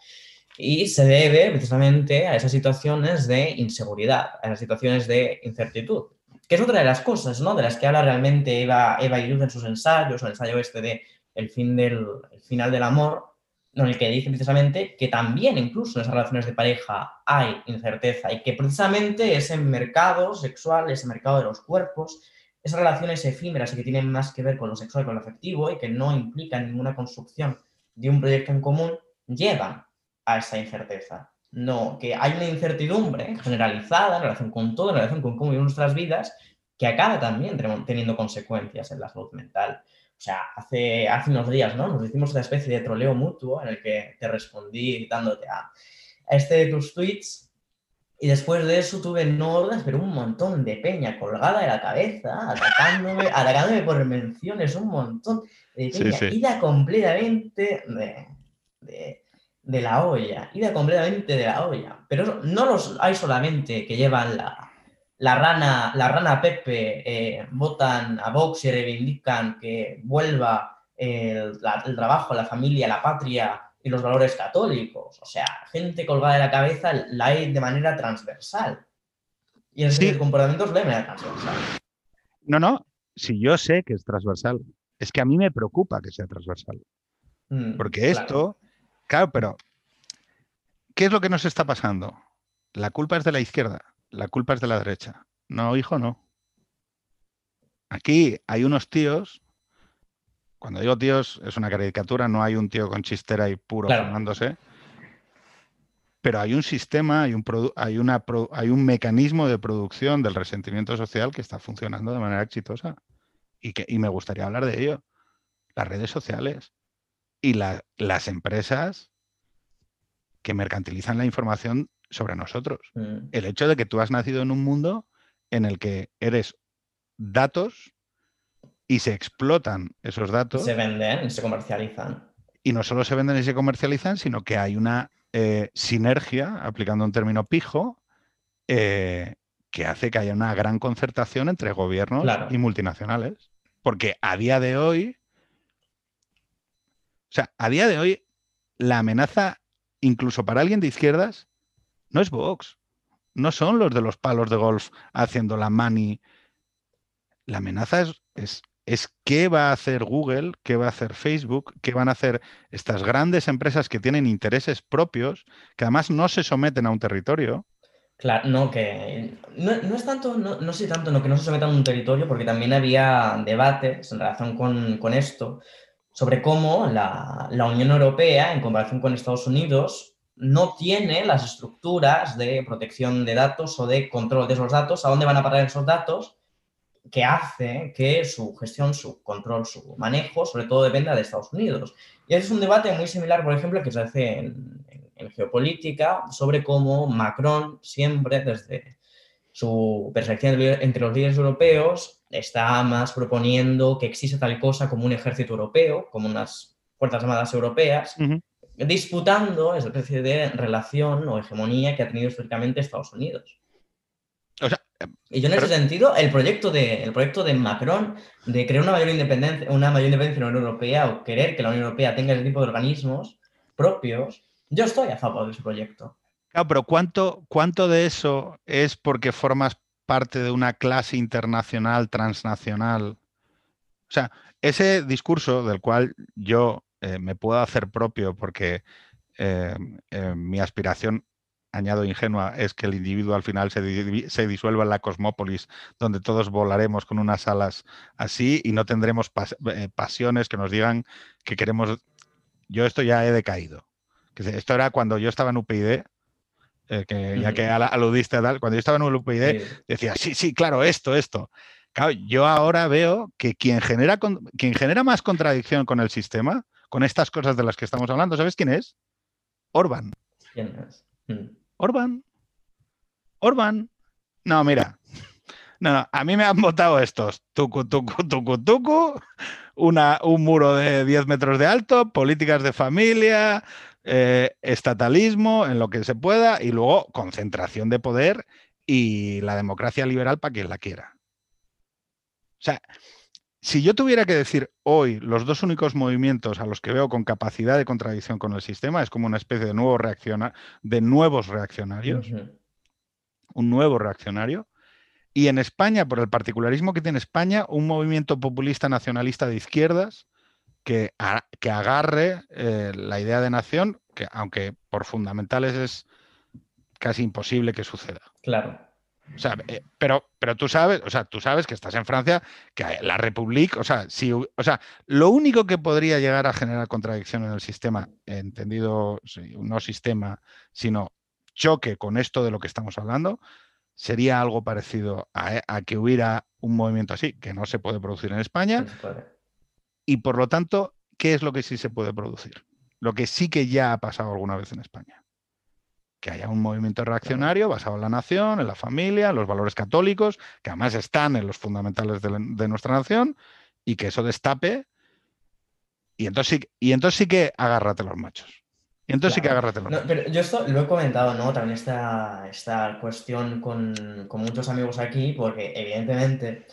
y se debe precisamente a esas situaciones de inseguridad, a esas situaciones de incertidumbre que es otra de las cosas, ¿no? De las que habla realmente Eva, Eva en sus ensayos, el ensayo este de El, fin del, final del amor, en el que dice precisamente que también incluso en esas relaciones de pareja hay incerteza y que precisamente ese mercado sexual, ese mercado de los cuerpos, esas relaciones efímeras y que tienen más que ver con lo sexual y con lo afectivo y que no implican ninguna construcción de un proyecto en común, llevan a esa incerteza no, que hay una incertidumbre generalizada en relación con todo, en relación con cómo vivimos nuestras vidas, que acaba también teniendo consecuencias en la salud mental. O sea, hace, hace unos días, ¿no? Nos hicimos una especie de troleo mutuo en el que te respondí dándote a, este de tus tweets y después de eso tuve no hordas, pero un montón de peña colgada de la cabeza, atacándome, <laughs> atacándome por menciones, un montón de peña, ida completamente de de la olla, ida completamente de la olla. Pero no los hay solamente que llevan la, la rana, la rana Pepe, eh, votan a Vox y reivindican que vuelva el, trabajo, la familia, la patria y los valores católicos. O sea, gente colgada de la cabeza la hay de manera transversal. Y en sí. comportamientos de manera transversal. No, no, si yo sé que es transversal, es que a mí me preocupa que sea transversal. Mm, Porque esto, Claro, pero ¿qué es lo que nos está pasando? La culpa es de la izquierda, la culpa es de la derecha. No, hijo, no. Aquí hay unos tíos, cuando digo tíos es una caricatura, no hay un tío con chistera y puro claro. pero hay un sistema, hay un, hay, una, hay un mecanismo de producción del resentimiento social que está funcionando de manera exitosa y, que, y me gustaría hablar de ello. Las redes sociales y las empresas que mercantilizan la información sobre nosotros. Mm. El hecho de que tú has nacido en un mundo en el que eres datos y se explotan esos datos. Se venden y se comercializan. Y no solo se venden y se comercializan, sino que hay una eh, sinergia, aplicando un término pijo, eh, que hace que haya una gran concertación entre gobiernos y multinacionales. Porque a día de hoy, o sea, a día de hoy, la amenaza, incluso para alguien de izquierdas, no es Vox. No son los de los palos de golf haciendo la money. La amenaza es, es, es qué va a hacer Google, qué va a hacer Facebook, qué van a hacer estas grandes empresas que tienen intereses propios, que además no se someten a un territorio. Claro, no, que no, es tanto, no, sé tanto no, que no se sometan a un territorio, porque también había debates en relación con, esto sobre cómo la, la, Unión Europea, en comparación con Estados Unidos, no tiene las estructuras de protección de datos o de control de esos datos, a dónde van a parar esos datos, que hace que su gestión, su control, su manejo, sobre todo dependa de Estados Unidos. Y es un debate muy similar, por ejemplo, que se hace en, geopolítica sobre cómo Macron siempre, desde su perspectiva entre los líderes europeos, está más proponiendo que existe tal cosa como un ejército europeo, como unas Fuerzas Armadas europeas, disputando esa especie de relación o hegemonía que ha tenido históricamente Estados Unidos. y yo en ese sentido, el proyecto, de, el proyecto de Macron de crear una mayor independencia, una mayor independencia en la Unión Europea o querer que la Unión Europea tenga ese tipo de organismos propios, yo estoy a favor de ese proyecto. Claro, pero ¿cuánto, cuánto de eso es porque formas parte de una clase internacional, transnacional? O sea, ese discurso del cual yo eh, me puedo hacer propio porque eh, eh, mi aspiración, añado ingenua, es que el individuo al final se, disuelva en la cosmópolis, donde todos volaremos con unas alas así y no tendremos pasiones que nos digan que queremos... Yo esto ya he decaído. Esto era cuando yo estaba en UPyD, que, ya que aludiste a tal, cuando yo estaba en UPyD, decía, sí, sí, claro, esto, esto. Claro, yo ahora veo que quien genera, quien genera más contradicción con el sistema con estas cosas de las que estamos hablando. ¿Sabes quién es? Orban. ¿Quién es? Mm. Orban. Orban. No, mira. No, a mí me han votado estos. Tucu, tucu, tucu, tucu. Una, un muro de 10 metros de alto, políticas de familia, eh, estatalismo en lo que se pueda y luego concentración de poder y la democracia liberal para quien la quiera. O sea, si yo tuviera que decir hoy los dos únicos movimientos a los que veo con capacidad de contradicción con el sistema, es como una especie de, nuevo reacciona de nuevos reaccionarios, un nuevo reaccionario. Y en España, por el particularismo que tiene España, un movimiento populista nacionalista de izquierdas que, que agarre eh, la idea de nación, que aunque por fundamentales es casi imposible que suceda. Claro. O sea, eh, pero, pero tú sabes, o sea, tú sabes que estás en Francia, que la República, o sea, si, o sea, lo único que podría llegar a generar contradicción en el sistema, entendido no sistema, sino choque con esto de lo que estamos hablando, sería algo parecido a, a que hubiera un movimiento así, que no se puede producir en España. Y por lo tanto, ¿qué es lo que sí se puede producir? Lo que sí que ya ha pasado alguna vez en España que haya un movimiento reaccionario basado en la nación, en la familia, en los valores católicos, que además están en los fundamentales de, nuestra nación, y que eso destape. Y entonces, sí, y entonces sí que agárrate los machos. Y entonces sí que agárrate los Pero yo esto lo he comentado, ¿no? También esta, esta cuestión con, con muchos amigos aquí, porque evidentemente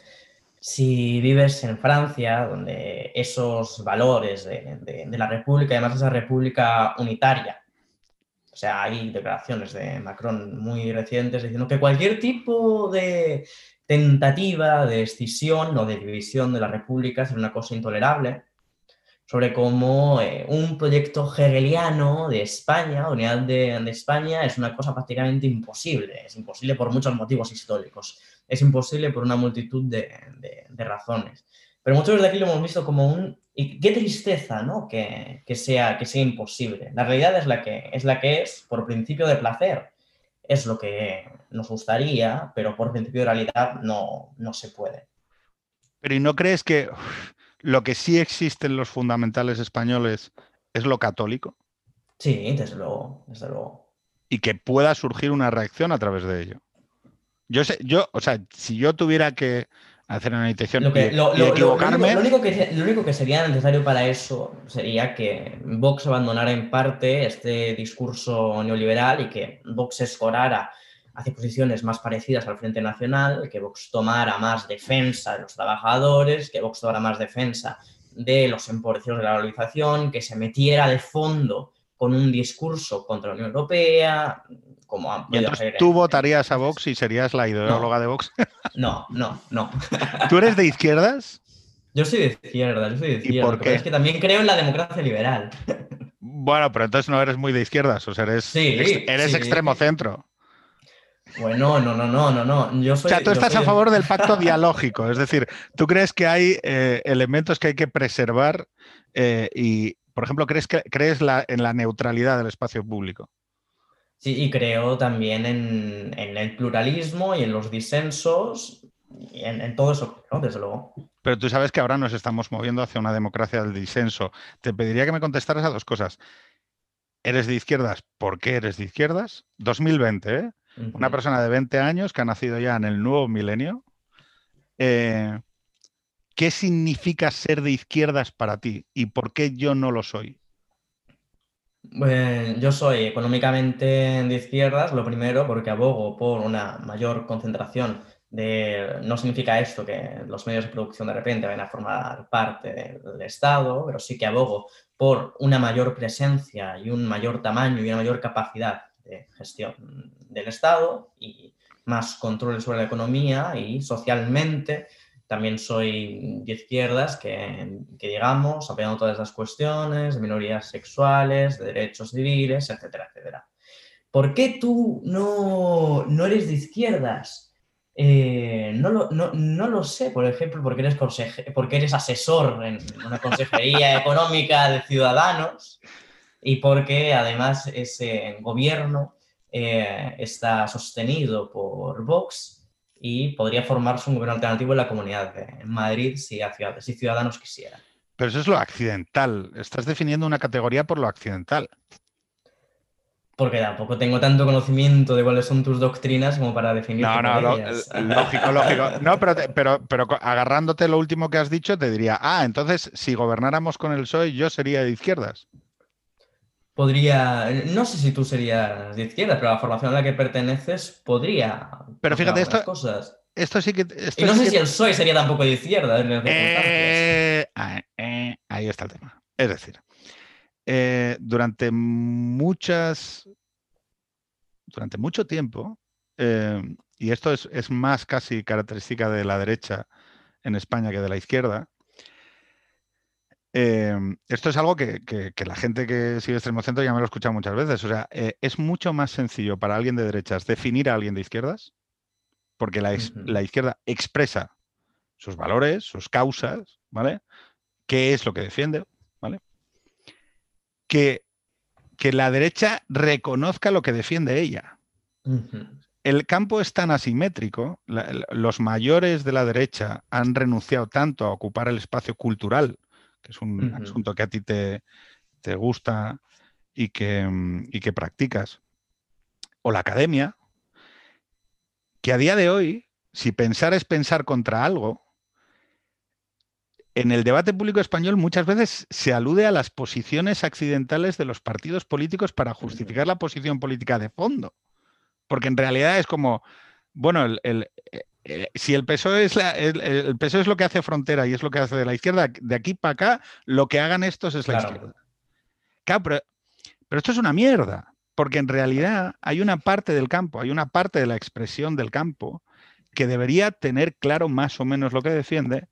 si vives en Francia, donde esos valores de, de, de, la República, además esa República unitaria, o sea, hay declaraciones de Macron muy recientes diciendo que cualquier tipo de tentativa de escisión o de división de la República es una cosa intolerable, sobre cómo eh, un proyecto hegeliano de España, unidad de, España, es una cosa prácticamente imposible. Es imposible por muchos motivos históricos. Es imposible por una multitud de, de razones. Pero muchos de aquí lo hemos visto como un Y qué tristeza, ¿no? Que, sea, que sea imposible. La realidad es la, que, es la que es por principio de placer. Es lo que nos gustaría, pero por principio de realidad no, no se puede. Pero ¿y no crees que lo que sí existe en los fundamentales españoles es lo católico? Sí, desde luego, desde luego. Y que pueda surgir una reacción a través de ello. Yo sé, yo, o sea, si yo tuviera que hacer una intención y, equivocarme. Lo, único, que, lo único que sería necesario para eso sería que Vox abandonara en parte este discurso neoliberal y que Vox escorara hacia posiciones más parecidas al Frente Nacional, que Vox tomara más defensa de los trabajadores, que Vox tomara más defensa de los empobrecidos de la globalización, que se metiera de fondo con un discurso contra la Unión Europea, como y entonces tú votarías a Vox y serías la ideóloga de Vox. <laughs> No, no, no. <laughs> ¿Tú eres de izquierdas? Yo soy de izquierda, yo soy de izquierda. ¿Y por qué? Es que también creo en la democracia liberal. <laughs> Bueno, pero entonces no eres muy de izquierdas, o sea, eres, eres extremo centro. Bueno, no, no, no, no, no. Yo soy, o sea, tú estás a favor del pacto dialógico, es decir, tú crees que hay eh, elementos que hay que preservar eh, y, por ejemplo, crees, que, crees en la neutralidad del espacio público. Sí, y creo también en, el pluralismo y en los disensos y en, todo eso, desde luego. Pero tú sabes que ahora nos estamos moviendo hacia una democracia del disenso. Te pediría que me contestaras a dos cosas. ¿Eres de izquierdas? ¿Por qué eres de izquierdas? 2020, ¿eh? Una persona de 20 años que ha nacido ya en el nuevo milenio. Eh, ¿Qué significa ser de izquierdas para ti y por qué yo no lo soy? Yo soy económicamente de izquierdas, lo primero, porque abogo por una mayor concentración de... No significa esto que los medios de producción de repente vayan a formar parte del Estado, pero sí que abogo por una mayor presencia y un mayor tamaño y una mayor capacidad de gestión del Estado y más control sobre la economía y socialmente también soy de izquierdas que, que digamos, apoyando todas las cuestiones de minorías sexuales, de derechos civiles, etcétera, etcétera. ¿Por qué tú no, no eres de izquierdas? Eh, no, lo, no, no, lo, sé, por ejemplo, porque eres, porque eres asesor en una consejería <laughs> económica de ciudadanos y porque además ese gobierno eh, está sostenido por Vox y podría formarse un gobierno alternativo en la comunidad de Madrid si, si Ciudadanos quisieran. Pero eso es lo accidental. Estás definiendo una categoría por lo accidental. Porque tampoco tengo tanto conocimiento de cuáles son tus doctrinas como para definir. No, no, lógico, lógico. No, pero, pero, pero agarrándote lo último que has dicho, te diría, ah, entonces si gobernáramos con el PSOE, yo sería de izquierdas podría, no sé si tú serías de izquierda, pero la formación a la que perteneces podría. Pero fíjate, esto, cosas. esto sí que. y no sé si el PSOE sería tampoco de izquierda. Eh, ah, eh, ahí está el tema. Es decir, eh, durante muchas. Durante mucho tiempo, y esto es, es más casi característica de la derecha en España que de la izquierda, Em, esto es algo que, la gente que sigue Extremo Centro ya me lo ha escuchado muchas veces. O sea, eh, es mucho más sencillo para alguien de derechas definir a alguien de izquierdas, porque la, izquierda expresa sus valores, sus causas, ¿vale? ¿Qué es lo que defiende? ¿Vale? Que, que la derecha reconozca lo que defiende ella. El campo es tan asimétrico, los mayores de la derecha han renunciado tanto a ocupar el espacio cultural que es un asunto que a ti te, gusta y que, mm, y que practicas, o la academia, que a día de hoy, si pensar es pensar contra algo, en el debate público español muchas veces se alude a las posiciones accidentales de los partidos políticos para justificar la posición política de fondo. Porque en realidad es como, bueno, el, eh, si el PSOE, es el, e es lo que hace frontera y es lo que hace de la izquierda, de aquí para acá, lo que hagan estos es la izquierda. Claro, pero, esto es una mierda, porque en realidad hay una parte del campo, hay una parte de la expresión del campo que debería tener claro más o menos lo que defiende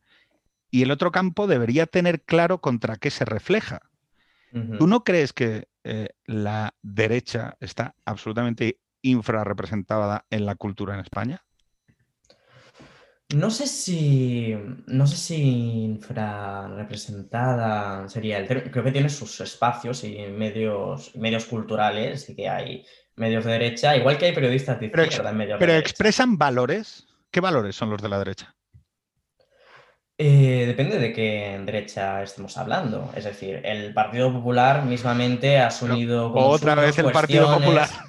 y el otro campo debería tener claro contra qué se refleja. ¿Tú no crees que eh, la derecha está absolutamente infrarrepresentada en la cultura en España? No sé si. No sé si infrarrepresentada sería el término. Creo que tiene sus espacios y medios, medios culturales y que hay medios de derecha, igual que hay periodistas de izquierda en medios Pero expresan valores. ¿Qué valores son los de la derecha? Eh, depende de qué derecha estemos hablando. Es decir, el Partido Popular mismamente ha asumido. otra vez el Partido Popular. <laughs>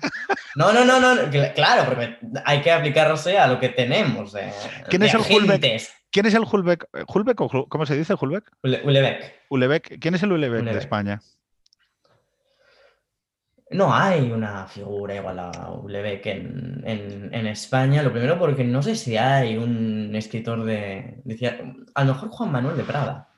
No, no, no, no, claro, porque hay que aplicarse a lo que tenemos. ¿Quién, es el Hulbeck? ¿Quién es el Hulbeck? ¿Hulbeck o cómo se dice Hulbeck? Ulebeck. ¿Quién es el Ulebeck, de España? No hay una figura igual a Ulebeck en, en, España. Lo primero porque no sé si hay un escritor de... a lo mejor Juan Manuel de Prada.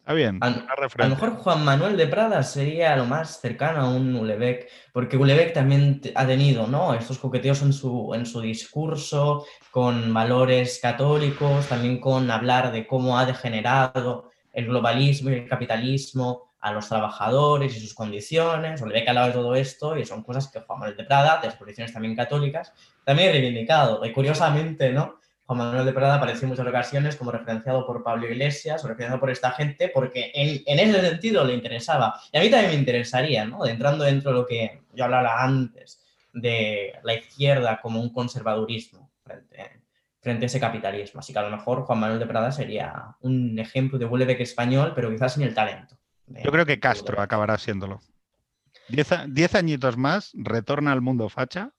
Está bien. A, lo mejor Juan Manuel de Prada sería lo más cercano a un Ulebeck, porque Ulebeck también ha tenido ¿no? estos coqueteos en su, en su discurso, con valores católicos, también con hablar de cómo ha degenerado el globalismo y el capitalismo a los trabajadores y sus condiciones. Ulebeck ha hablado de todo esto y son cosas que Juan Manuel de Prada, de las posiciones también católicas, también ha reivindicado. Y curiosamente, ¿no? Juan Manuel de Prada apareció en muchas ocasiones como referenciado por Pablo Iglesias o referenciado por esta gente porque en, en, ese sentido le interesaba. Y a mí también me interesaría, ¿no? entrando dentro de lo que yo hablaba antes, de la izquierda como un conservadurismo frente, frente a ese capitalismo. Así que a lo mejor Juan Manuel de Prada sería un ejemplo de Huelebec español, pero quizás sin el talento. Yo creo que Castro acabará siéndolo. Diez, diez añitos más, retorna al mundo facha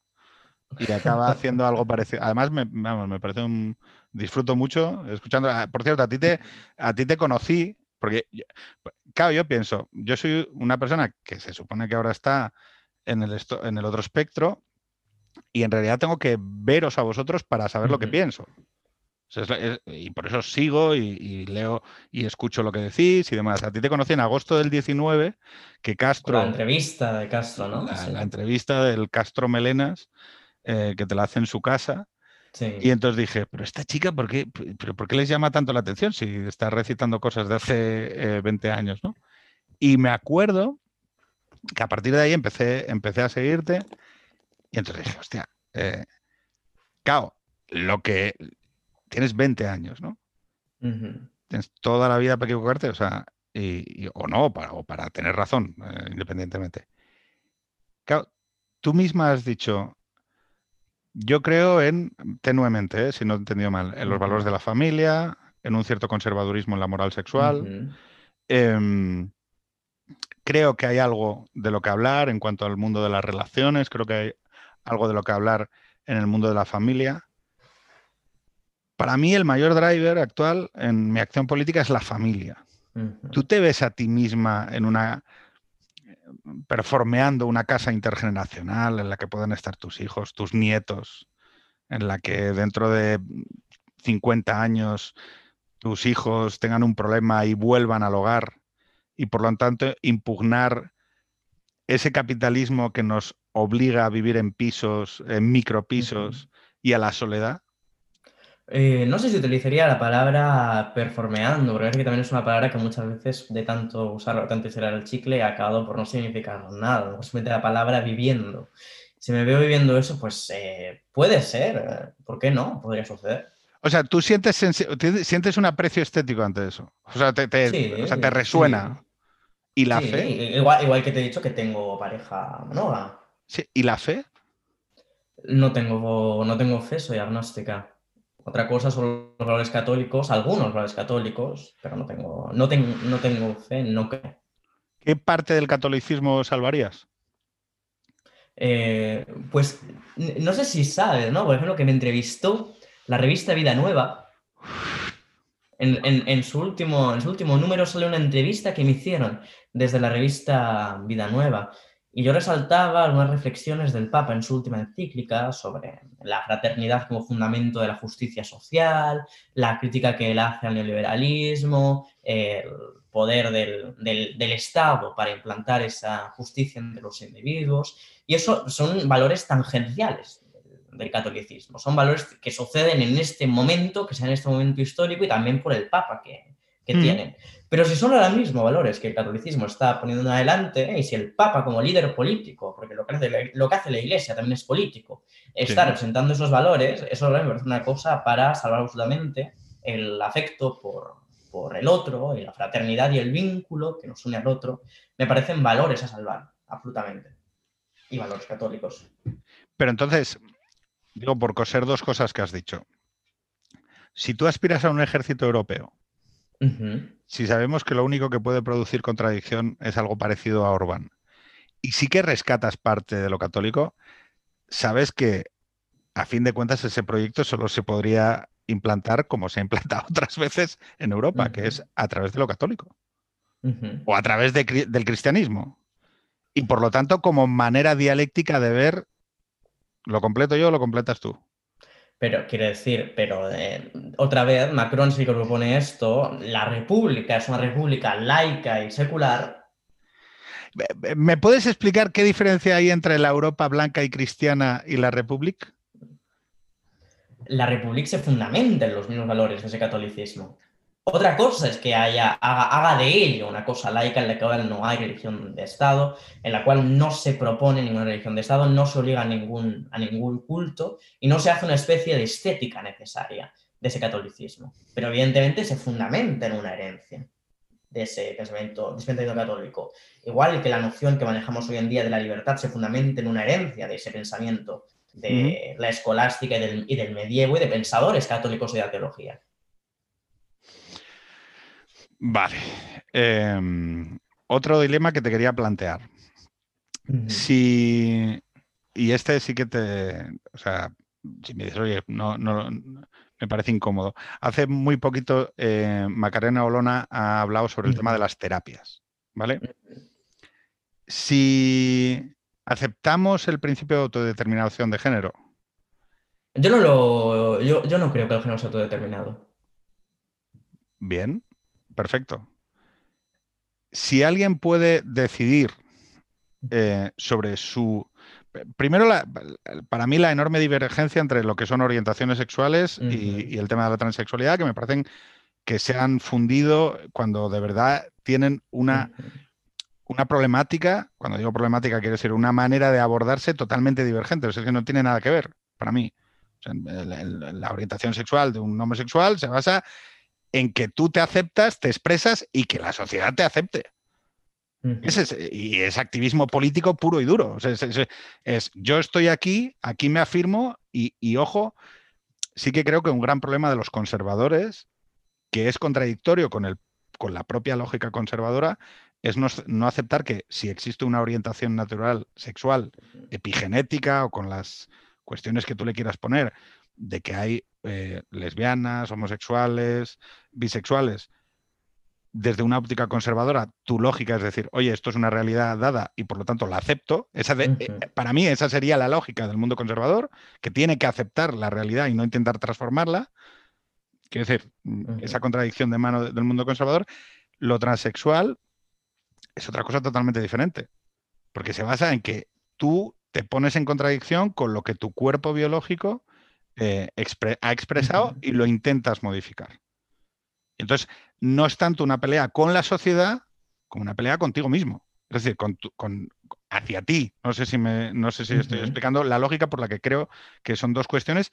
y acaba <laughs> haciendo algo parecido. Además, me, vamos, me parece un. Disfruto mucho escuchando. Por cierto, a ti te, a ti te conocí, porque, claro, yo pienso, yo soy una persona que se supone que ahora está en el, en el otro espectro y en realidad tengo que veros a vosotros para saber lo que pienso. Y por eso sigo y, leo y escucho lo que decís y demás. A ti te conocí en agosto del 19, que Castro... La entrevista de Castro, ¿no? la entrevista del Castro Melenas, eh, que te la hace en su casa. Y entonces dije, pero esta chica, ¿por qué, pero ¿por qué les llama tanto la atención si está recitando cosas de hace 20 eh, años? ¿no? Y me acuerdo que a partir de ahí empecé, empecé a seguirte y entonces dije, hostia, eh, Cao, lo que tienes 20 años, ¿no? Tienes toda la vida para equivocarte, o sea, y, o no, para, o para tener razón, independientemente. Cao, tú misma has dicho, yo creo en, tenuemente, ¿eh? si no he entendido mal, en los valores de la familia, en un cierto conservadurismo en la moral sexual. Em, creo que hay algo de lo que hablar en cuanto al mundo de las relaciones, creo que hay algo de lo que hablar en el mundo de la familia. Para mí el mayor driver actual en mi acción política es la familia. ¿Tú te ves a ti misma en una performeando una casa intergeneracional en la que puedan estar tus hijos, tus nietos, en la que dentro de 50 años tus hijos tengan un problema y vuelvan al hogar y por lo tanto impugnar ese capitalismo que nos obliga a vivir en pisos, en micropisos y a la soledad? Eh, no sé si utilizaría la palabra performeando, porque es que también es una palabra que muchas veces, de tanto usarlo, tanto tirar el chicle, ha acabado por no significar nada. Simplemente la palabra viviendo. Si me veo viviendo eso, pues eh, puede ser. Eh, ¿Por qué no? Podría suceder. O sea, tú sientes, sientes un aprecio estético ante eso. O sea, te, te resuena. ¿Y la fe? Igual, igual que te he dicho que tengo pareja. Sí. ¿Y la fe? No tengo, no tengo fe, soy agnóstica. Otra cosa son los valores católicos, algunos valores católicos, pero no tengo, no tengo, no tengo fe, no creo. ¿Qué parte del catolicismo salvarías? Eh, pues no sé si sabes, ¿no? Por ejemplo, que me entrevistó la revista Vida Nueva. En, su último, en su último número sale una entrevista que me hicieron desde la revista Vida Nueva. Y yo resaltaba algunas reflexiones del Papa en su última encíclica sobre la fraternidad como fundamento de la justicia social, la crítica que él hace al neoliberalismo, el poder del, del, Estado para implantar esa justicia entre los individuos. Y eso son valores tangenciales del catolicismo, son valores que suceden en este momento, que sea en este momento histórico y también por el Papa que, que mm. tienen. Pero si son ahora mismo valores que el catolicismo está poniendo adelante, y si el Papa como líder político, porque lo que, hace la, lo que hace la Iglesia también es político, está representando esos valores, eso es una cosa para salvar absolutamente el afecto por, por el otro, y la fraternidad y el vínculo que nos une al otro, me parecen valores a salvar, absolutamente. Y valores católicos. Pero entonces, digo, por coser dos cosas que has dicho. Si tú aspiras a un ejército europeo, si sabemos que lo único que puede producir contradicción es algo parecido a Orbán, y sí que rescatas parte de lo católico, sabes que a fin de cuentas ese proyecto solo se podría implantar como se ha implantado <laughs> otras veces en Europa, que es a través de lo católico o a través del cristianismo. Y por lo tanto, como manera dialéctica de ver, ¿lo completo yo o lo completas tú? Pero quiero decir, pero eh, otra vez, Macron sí que propone esto, la república es una república laica y secular. ¿Me puedes explicar qué diferencia hay entre la Europa blanca y cristiana y la república? La república se fundamenta en los mismos valores de ese catolicismo. Otra cosa es que haya, haga, de ello una cosa laica en la cual no hay religión de Estado, en la cual no se propone ninguna religión de Estado, no se obliga a ningún, a ningún culto y no se hace una especie de estética necesaria de ese catolicismo. Pero evidentemente se fundamenta en una herencia de ese pensamiento, pensamiento católico. Igual que la noción que manejamos hoy en día de la libertad se fundamenta en una herencia de ese pensamiento de la escolástica y del, y del medievo y de pensadores católicos de la teología. Vale. Em, otro dilema que te quería plantear. Si. Y este sí que te. O sea, si me dices, oye, no, no, me parece incómodo. Hace muy poquito eh, Macarena Olona ha hablado sobre el tema de las terapias. ¿Vale? Si aceptamos el principio de autodeterminación de género. Yo no lo. Yo, yo no creo que el género sea autodeterminado. Bien. Perfecto. Si alguien puede decidir eh, sobre su... Primero, para mí la enorme divergencia entre lo que son orientaciones sexuales y, el tema de la transexualidad, que me parecen que se han fundido cuando de verdad tienen una, una problemática, cuando digo problemática quiere decir una manera de abordarse totalmente divergente, es que no tiene nada que ver para mí. la orientación sexual de un homosexual se basa en que tú te aceptas, te expresas y que la sociedad te acepte. y es activismo político puro y duro. es, yo estoy aquí, aquí me afirmo y, ojo, sí que creo que un gran problema de los conservadores, que es contradictorio con, el, con la propia lógica conservadora, es no, no, aceptar que si existe una orientación natural sexual, epigenética o con las cuestiones que tú le quieras poner, de que hay eh, lesbianas, homosexuales, bisexuales, desde una óptica conservadora, tu lógica es decir, oye, esto es una realidad dada y por lo tanto la acepto. Esa eh, para mí esa sería la lógica del mundo conservador, que tiene que aceptar la realidad y no intentar transformarla. Quiero decir, mm, esa contradicción de mano del mundo conservador. Lo transexual es otra cosa totalmente diferente, porque se basa en que tú te pones en contradicción con lo que tu cuerpo biológico eh, ha expresado y lo intentas modificar. Entonces, no es tanto una pelea con la sociedad como una pelea contigo mismo. Es decir, con, hacia ti. No sé si, me, no sé si estoy explicando la lógica por la que creo que son dos cuestiones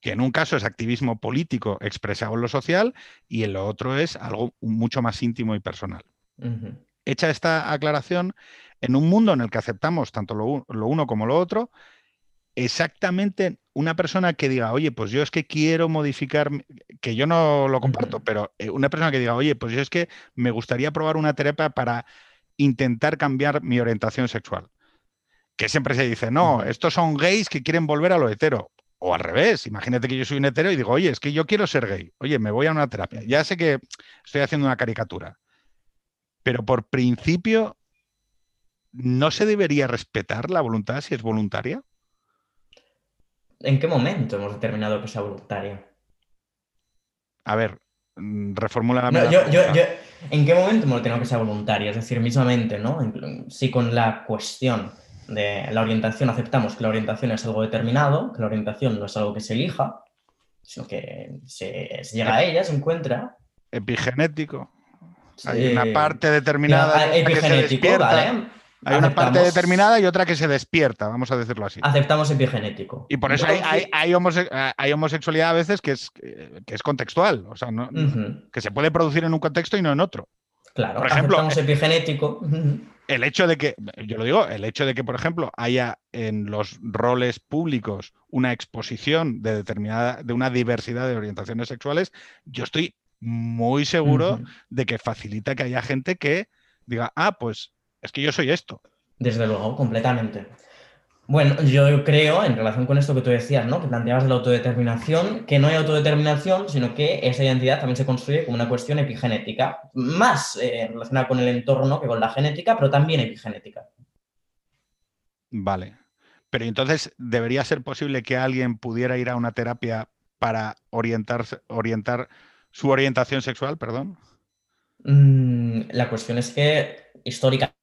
que en un caso es activismo político expresado en lo social y en lo otro es algo mucho más íntimo y personal. Hecha esta aclaración, en un mundo en el que aceptamos tanto lo uno como lo otro, exactamente una persona que diga, oye, pues yo es que quiero modificar, que yo no lo comparto, pero eh, una persona que diga, oye, pues yo es que me gustaría probar una terapia para intentar cambiar mi orientación sexual. Que siempre se dice, no, estos son gays que quieren volver a lo hetero. O al revés, imagínate que yo soy un hetero y digo, oye, es que yo quiero ser gay. Oye, me voy a una terapia. Ya sé que estoy haciendo una caricatura. Pero por principio, ¿no se debería respetar la voluntad si es voluntaria? ¿En qué momento hemos determinado que sea voluntaria? A ver, mm, reformula la no, ¿En qué momento hemos determinado que sea voluntaria? Es decir, mismamente, ¿no? Si con la cuestión de la orientación aceptamos que la orientación es algo determinado, que la orientación no es algo que se elija, sino que se, llega a ella, se encuentra. Epigenético. Hay una parte determinada. epigenético, ¿vale? Hay una parte determinada y otra que se despierta, vamos a decirlo así. Aceptamos epigenético. Y por eso hay, hay, homosexualidad a veces que es, que es contextual, o sea, que se puede producir en un contexto y no en otro. Claro, por ejemplo, aceptamos epigenético. El hecho de que, yo lo digo, el hecho de que, por ejemplo, haya en los roles públicos una exposición de determinada, de una diversidad de orientaciones sexuales, yo estoy muy seguro de que facilita que haya gente que diga, ah, pues es que yo soy esto. Desde luego, completamente. Bueno, yo creo, en relación con esto que tú decías, ¿no? Que planteabas de la autodeterminación, que no hay autodeterminación, sino que esa identidad también se construye como una cuestión epigenética, más eh, relacionada con el entorno que con la genética, pero también epigenética. Vale. Pero entonces, ¿debería ser posible que alguien pudiera ir a una terapia para orientarse, orientar su orientación sexual, perdón? Mm, la cuestión es que históricamente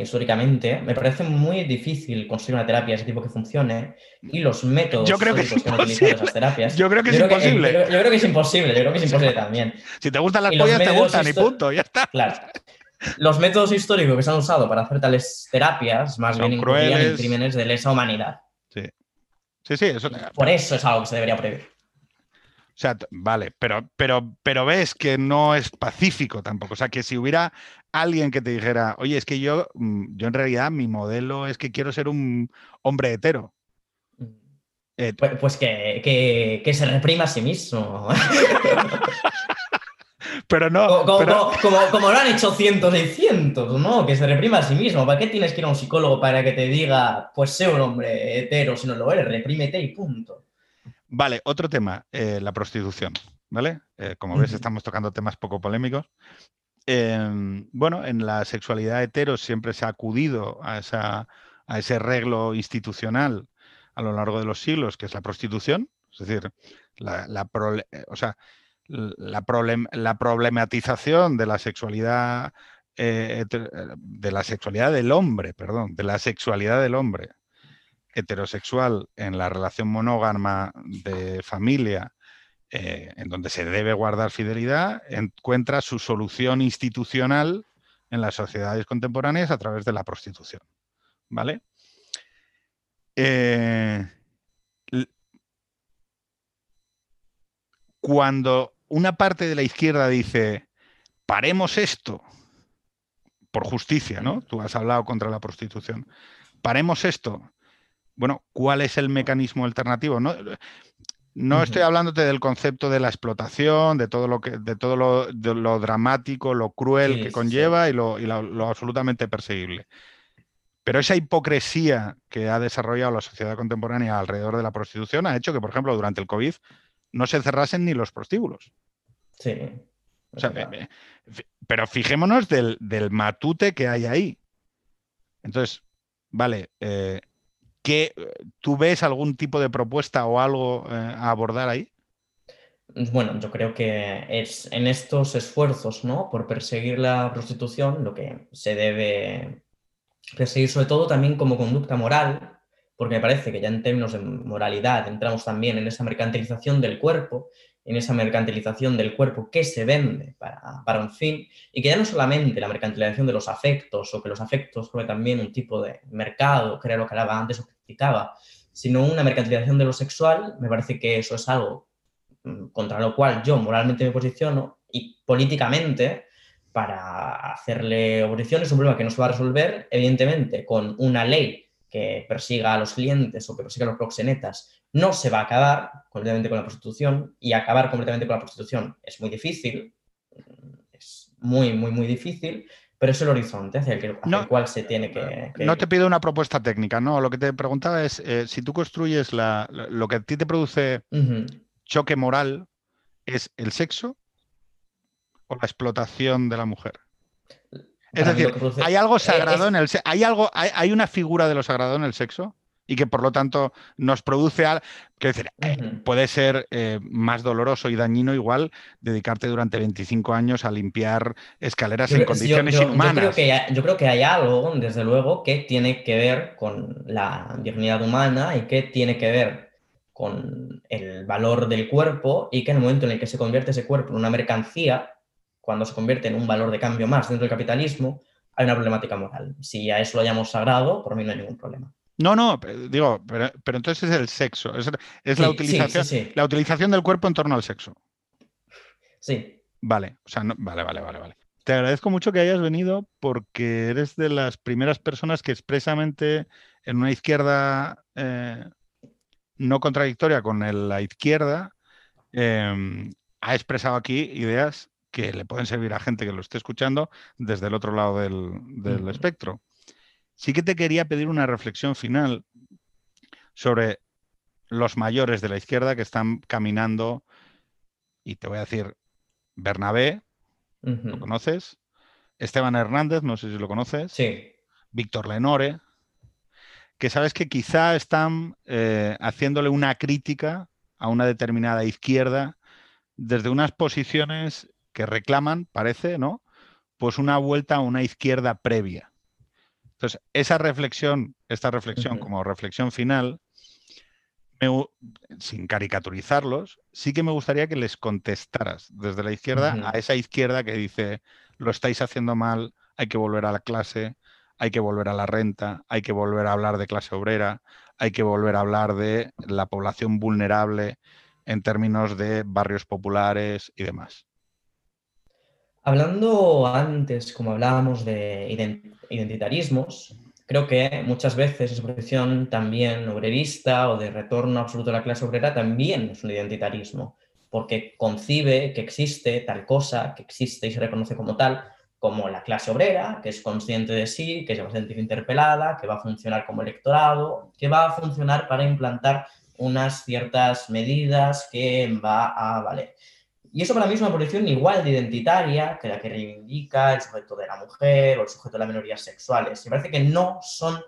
históricamente, me parece muy difícil construir una terapia de ese tipo que funcione y los métodos yo creo que, es han utilizado esas terapias. Yo creo que es imposible. yo, creo que es imposible, yo creo que es imposible también. Si te gustan las pollas, te gustan y punto, ya está. Claro. Los métodos históricos que se han usado para hacer tales terapias más bien incluían crímenes de lesa humanidad. Sí. Sí, sí, eso. Por eso es algo que se debería prohibir. O sea, vale, pero, pero, pero ves que no es pacífico tampoco. O sea, que si hubiera alguien que te dijera, oye, es que yo, mm, yo en realidad mi modelo es que quiero ser un hombre hetero. Mm. Eh, pues, pues que, se reprima a sí mismo. <laughs> pero no. Como, lo han hecho cientos y cientos, ¿no? Que se reprima a sí mismo. ¿Para qué tienes que ir a un psicólogo para que te diga, pues sé un hombre hetero si no lo eres, reprímete y punto? Vale, otro tema, eh, la prostitución. ¿Vale? Eh, como ves, estamos tocando temas poco polémicos. Em, bueno, en la sexualidad hetero siempre se ha acudido a, esa, a ese reglo institucional a lo largo de los siglos, que es la prostitución. Es decir, la, o sea, la, la, problematización de la sexualidad eh, de la sexualidad del hombre, perdón, de la sexualidad del hombre heterosexual en la relación monógama de familia, eh, en donde se debe guardar fidelidad, encuentra su solución institucional en las sociedades contemporáneas a través de la prostitución. ¿Vale? Eh, cuando una parte de la izquierda dice, paremos esto, por justicia, ¿no? Tú has hablado contra la prostitución. Paremos esto bueno, ¿cuál es el mecanismo alternativo? No, no estoy hablándote del concepto de la explotación, de todo lo que, de todo lo, dramático, lo cruel que conlleva y, lo, absolutamente perseguible. Pero esa hipocresía que ha desarrollado la sociedad contemporánea alrededor de la prostitución ha hecho que, por ejemplo, durante el COVID no se cerrasen ni los prostíbulos. Sí. pero fijémonos del, matute que hay ahí. Entonces, vale, eh, que ¿Tú ves algún tipo de propuesta o algo eh, a abordar ahí? Bueno, yo creo que es en estos esfuerzos ¿no? por perseguir la prostitución lo que se debe perseguir sobre todo también como conducta moral, porque me parece que ya en términos de moralidad entramos también en esa mercantilización del cuerpo en esa mercantilización del cuerpo que se vende para, un fin y que ya no solamente la mercantilización de los afectos o que los afectos fue también un tipo de mercado, lo que hablaba antes sino una mercantilización de lo sexual, me parece que eso es algo mm, contra lo cual yo moralmente me posiciono y políticamente para hacerle oposición es un problema que no se va a resolver, evidentemente, con una ley que persiga a los clientes o que persiga a los proxenetas no se va a acabar completamente con la prostitución y acabar completamente con la prostitución es muy difícil, es muy, muy, muy difícil, pero es el horizonte hacia el, cual se tiene que, No te pido una propuesta técnica, no, lo que te preguntaba es eh, si tú construyes la, lo que a ti te produce choque moral, ¿es el sexo o la explotación de la mujer? Es decir, ¿hay algo eh, sagrado en el sexo? ¿Hay, algo, hay, una figura de lo sagrado en el sexo? Y que por lo tanto nos produce algo. Quiero decir, eh, puede ser eh, más doloroso y dañino igual dedicarte durante 25 años a limpiar escaleras en condiciones inhumanas. Yo creo, que hay, yo creo que hay algo, desde luego, que tiene que ver con la dignidad humana y que tiene que ver con el valor del cuerpo y que en el momento en el que se convierte ese cuerpo en una mercancía, cuando se convierte en un valor de cambio más dentro del capitalismo, hay una problemática moral. Si a eso lo hayamos sagrado, por mí no hay ningún problema. No, no, digo, pero, entonces es el sexo, es, la, utilización, la utilización del cuerpo en torno al sexo. Sí. Vale, o sea, vale, vale, vale, vale. Te agradezco mucho que hayas venido porque eres de las primeras personas que expresamente en una izquierda eh, no contradictoria con la izquierda em, ha expresado aquí ideas que le pueden servir a gente que lo esté escuchando desde el otro lado del espectro. Sí que te quería pedir una reflexión final sobre los mayores de la izquierda que están caminando, y te voy a decir, Bernabé, ¿lo conoces? Esteban Hernández, no sé si lo conoces. Sí. Víctor Lenore, que sabes que quizá están eh, haciéndole una crítica a una determinada izquierda desde unas posiciones que reclaman, parece, ¿no? Pues una vuelta a una izquierda previa. Entonces, esa reflexión, esta reflexión como reflexión final, sin caricaturizarlos, sí que me gustaría que les contestaras desde la izquierda a esa izquierda que dice, lo estáis haciendo mal, hay que volver a la clase, hay que volver a la renta, hay que volver a hablar de clase obrera, hay que volver a hablar de la población vulnerable en términos de barrios populares y demás. Hablando antes, como hablábamos de identitarismos, creo que muchas veces esa posición también obrerista o de retorno absoluto a la clase obrera también es un identitarismo, porque concibe que existe tal cosa, que existe y se reconoce como tal, como la clase obrera, que es consciente de sí, que se va a sentir interpelada, que va a funcionar como electorado, que va a funcionar para implantar unas ciertas medidas que va a valer. Y eso para mí es una posición igual de identitaria que la que reivindica el sujeto de la mujer o el sujeto de las minorías sexuales. Me parece que no son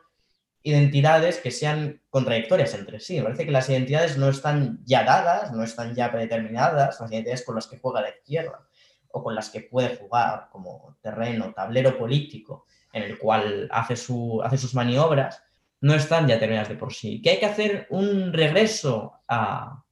identidades que sean contradictorias entre sí. Me parece que las identidades no están ya dadas, no están ya predeterminadas, las identidades con las que juega la izquierda o con las que puede jugar como terreno, tablero político en el cual hace, su, hace sus maniobras, no están ya terminadas de por sí. Que hay que hacer un regreso a,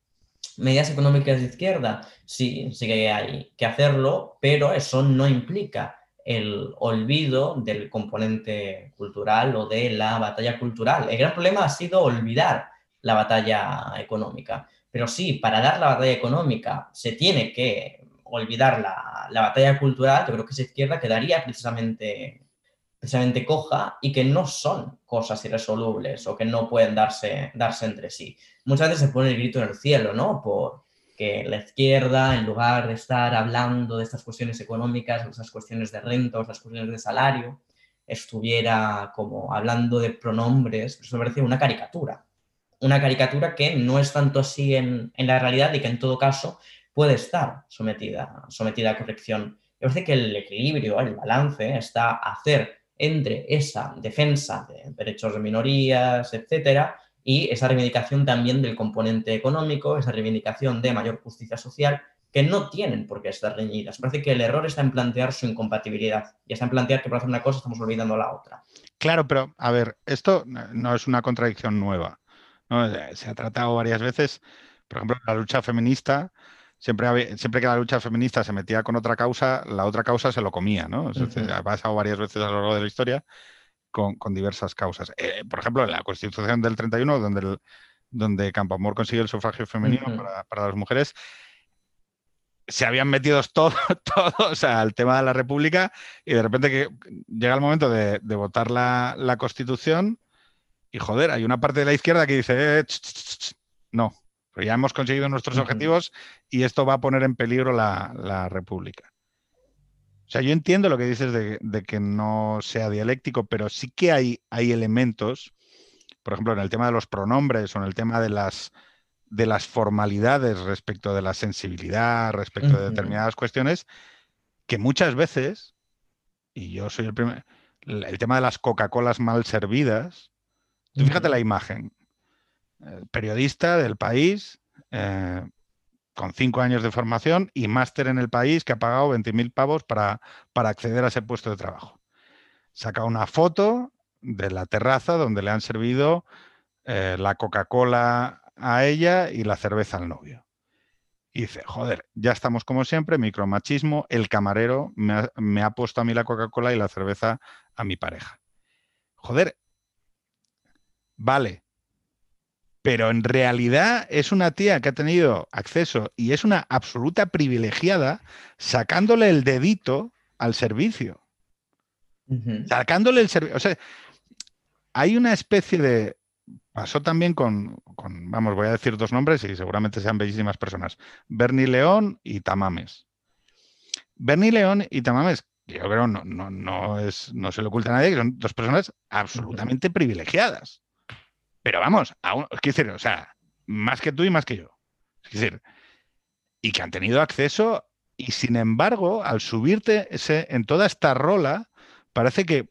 medidas económicas de izquierda, sí, sí que hay que hacerlo, pero eso no implica el olvido del componente cultural o de la batalla cultural. El gran problema ha sido olvidar la batalla económica. Pero sí, para dar la batalla económica se tiene que olvidar la, la batalla cultural, yo creo que esa izquierda quedaría precisamente precisamente coja y que no son cosas irresolubles o que no pueden darse, darse entre sí. Muchas veces se pone el grito en el cielo, ¿no? Por que la izquierda, en lugar de estar hablando de estas cuestiones económicas, de estas cuestiones de renta, de estas cuestiones de salario, estuviera como hablando de pronombres, eso me parece una caricatura. Una caricatura que no es tanto así en, la realidad y que en todo caso puede estar sometida, sometida a corrección. Me parece que el equilibrio, el balance, está hacer entre esa defensa de derechos de minorías, etcétera, y esa reivindicación también del componente económico, esa reivindicación de mayor justicia social, que no tienen por qué estar reñidas. Parece que el error está en plantear su incompatibilidad y está en plantear que para hacer una cosa estamos olvidando la otra. Claro, pero a ver, esto no es una contradicción nueva. Se ha tratado varias veces, por ejemplo, la lucha feminista siempre, siempre que la lucha feminista se metía con otra causa, la otra causa se lo comía, ¿no? Ha pasado varias veces a lo largo de la historia con, diversas causas. Eh, por ejemplo, en la Constitución del 31, donde, el, donde Campoamor consigue el sufragio femenino para, las mujeres, se habían metido <laughs> todos, todos al tema de la República y de repente que llega el momento de, votar la, Constitución y joder, hay una parte de la izquierda que dice, eh, no, pero ya hemos conseguido nuestros objetivos y esto va a poner en peligro la, República. O sea, yo entiendo lo que dices de, que no sea dialéctico, pero sí que hay, hay elementos, por ejemplo, en el tema de los pronombres o en el tema de las, de las formalidades respecto de la sensibilidad, respecto de determinadas cuestiones, que muchas veces, y yo soy el primer, el tema de las Coca-Colas mal servidas, fíjate la imagen, periodista del país, eh, con cinco años de formación y máster en el país que ha pagado 20.000 pavos para, para acceder a ese puesto de trabajo. Saca una foto de la terraza donde le han servido eh, la Coca-Cola a ella y la cerveza al novio. y dice, joder, ya estamos como siempre, micromachismo, el camarero me ha, puesto a mí la Coca-Cola y la cerveza a mi pareja. Joder, vale, pero en realidad es una tía que ha tenido acceso y es una absoluta privilegiada sacándole el dedito al servicio. Sacándole el servicio. O sea, hay una especie de Pasó también con, vamos, voy a decir dos nombres y seguramente sean bellísimas personas. Bernie León y Tamames. Bernie León y Tamames, yo creo no, no, no, es, no se le oculta a nadie que son dos personas absolutamente privilegiadas. Pero vamos, es decir, o sea, más que tú y más que yo. Es decir, y que han tenido acceso y sin embargo, al subirte ese, en toda esta rola, parece que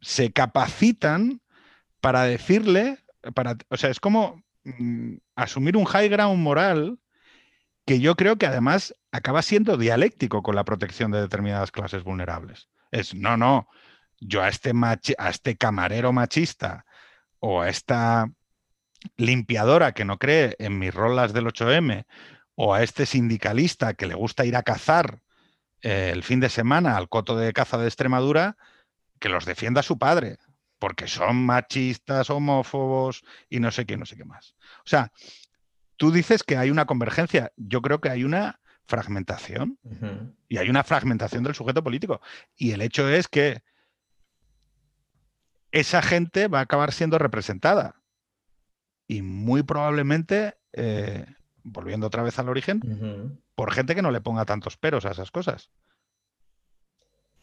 se capacitan para decirle, para, o sea, es como mm, asumir un high ground moral que yo creo que además acaba siendo dialéctico con la protección de determinadas clases vulnerables. Es, no, no, yo a este, a este camarero machista o a esta limpiadora que no cree en mis rolas del 8M o a este sindicalista que le gusta ir a cazar eh, el fin de semana al coto de caza de Extremadura, que los defienda su padre porque son machistas, homófobos y no sé qué, no sé qué más. O sea, tú dices que hay una convergencia, yo creo que hay una fragmentación y hay una fragmentación del sujeto político. Y el hecho es que esa gente va a acabar siendo representada. Y muy probablemente, eh, volviendo otra vez al origen, por gente que no le ponga tantos peros a esas cosas.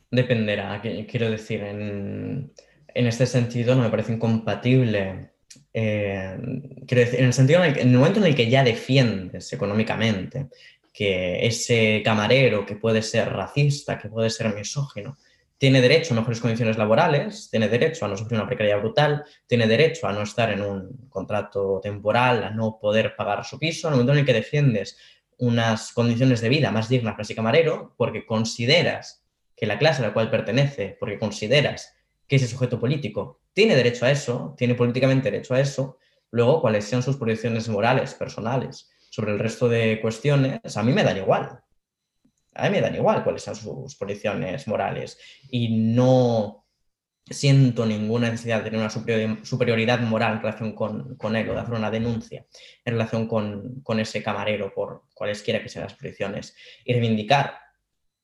Dependerá, quiero decir, en en este sentido no me parece incompatible. Eh, quiero decir, en el sentido en el, momento en el que ya defiendes económicamente que ese camarero que puede ser racista, que puede ser misógino, tiene derecho a mejores condiciones laborales, tiene derecho a no sufrir una precariedad brutal, tiene derecho a no estar en un contrato temporal, a no poder pagar su piso, en el momento en el que defiendes unas condiciones de vida más dignas para ese camarero, porque consideras que la clase a la cual pertenece, porque consideras que ese sujeto político tiene derecho a eso, tiene políticamente derecho a eso, luego cuáles sean sus proyecciones morales, personales, sobre el resto de cuestiones, a mí me dan igual. A mí me dan igual cuáles sean sus proyecciones morales y no siento ninguna necesidad de tener una superioridad moral en relación con, él o de hacer una denuncia en relación con, con ese camarero por cualesquiera que sean las proyecciones y reivindicar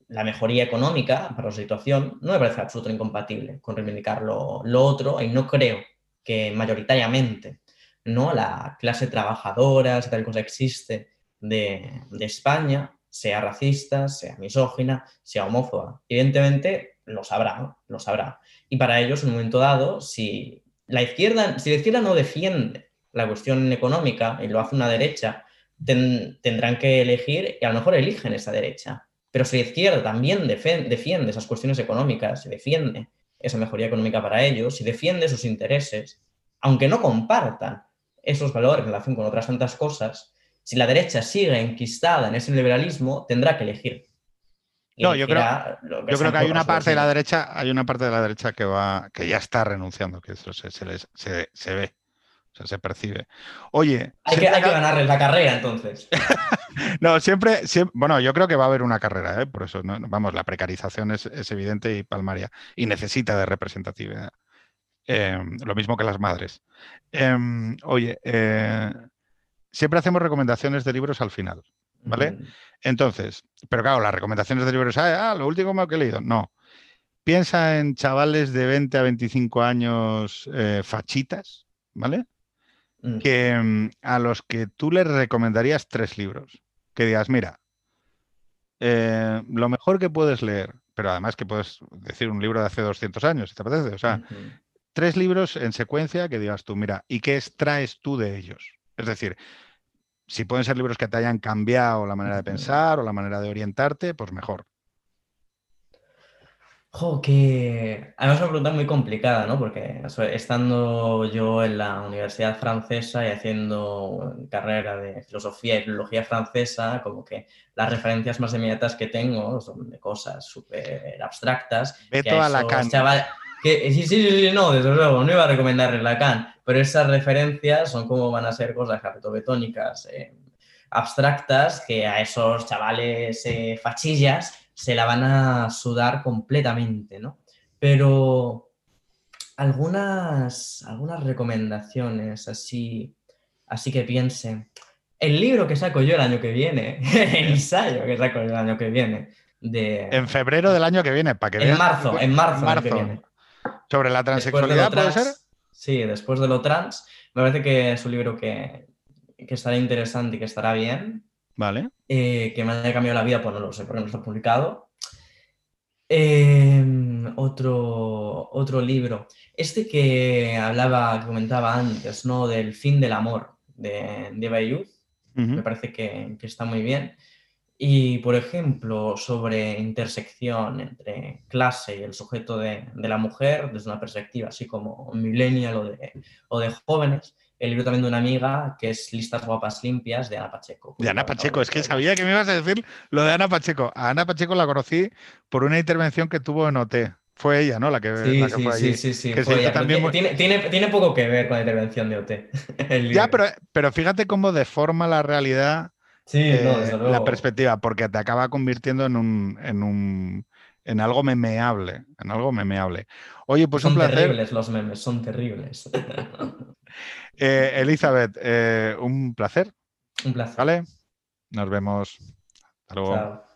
la mejoría económica para la situación no me parece absolutamente incompatible con reivindicar lo, otro y no creo que mayoritariamente ¿no? la clase trabajadora, si tal cosa existe, de, España, sea racista, sea misógina, sea homófoba. Evidentemente lo sabrá, lo sabrá. Y para ellos, en un momento dado, si la izquierda, si la izquierda no defiende la cuestión económica y lo hace una derecha, tendrán que elegir y a lo mejor eligen esa derecha pero si la izquierda también defiende esas cuestiones económicas, y defiende esa mejoría económica para ellos, y defiende sus intereses, aunque no compartan esos valores en relación con otras tantas cosas, si la derecha sigue enquistada en ese liberalismo, tendrá que elegir. no, yo creo, que, yo creo que hay una parte de la derecha, hay una parte de la derecha que va, que ya está renunciando, que eso se, se ve se percibe. Oye. Hay que, hay ganarles la carrera entonces. <laughs> no, siempre, bueno, yo creo que va a haber una carrera, ¿eh? por eso, vamos, la precarización es, evidente y palmaria y necesita de representatividad. Em, lo mismo que las madres. Em, oye, eh, siempre hacemos recomendaciones de libros al final, ¿vale? Entonces, pero claro, las recomendaciones de libros, ah, ah, lo último que he leído, no. Piensa en chavales de 20 a 25 años eh, fachitas, ¿vale? Mm. que mm, a los que tú les recomendarías tres libros. Que digas, mira, eh, lo mejor que puedes leer, pero además que puedes decir un libro de hace 200 años, si te apetece. O sea, tres libros en secuencia que digas tú, mira, ¿y qué extraes tú de ellos? Es decir, si pueden ser libros que te hayan cambiado la manera de pensar o la manera de orientarte, pues mejor. Jo, que además es una pregunta muy complicada, ¿no? Porque estando yo en la universidad francesa y haciendo carrera de filosofía y filología francesa, como que las referencias más inmediatas que tengo son de cosas súper abstractas. Beto a Lacan. Que, sí, sí, sí, no, desde luego, no iba a recomendarle Lacan, pero esas referencias son como van a ser cosas cartobetónicas, eh, abstractas que a esos chavales eh, fachillas se la van a sudar completamente, ¿no? Pero algunas, algunas recomendaciones así, así que piensen. El libro que saco yo el año que viene, <laughs> el ensayo que saco yo el año que viene. De... En febrero del año que viene, para que En marzo, en marzo, marzo. que viene. Sobre la transexualidad, ¿puede ser? Sí, después de lo trans. Me parece que es un libro que, que estará interesante y que estará bien. Vale. Eh, que me haya cambiado la vida, pues no lo sé, porque no está publicado. Eh, otro, otro libro. Este que hablaba, que comentaba antes, ¿no? Del fin del amor de, de Bayou. Me parece que, que está muy bien. Y, por ejemplo, sobre intersección entre clase y el sujeto de, de la mujer, desde una perspectiva así como millennial o de, o de jóvenes, el libro también de una amiga que es Listas Guapas Limpias de Ana Pacheco. De Ana Pacheco, es que sabía que me ibas a decir lo de Ana Pacheco. A Ana Pacheco la conocí por una intervención que tuvo en OT. Fue ella, ¿no? La que, Sí, la que sí, fue allí. sí, sí, que fue ella, también tiene, tiene, tiene poco que ver con la intervención de OT. <laughs> Ya, pero, pero fíjate cómo deforma la realidad Sí, no, eh, desde la luego. perspectiva, porque te acaba convirtiendo en un, en un en algo memeable, en algo memeable. Oye, pues son un placer. terribles los memes, son terribles. <laughs> Eh, Elizabeth, eh, un placer, Un placer. ¿vale? Nos vemos. Hasta luego. Chao.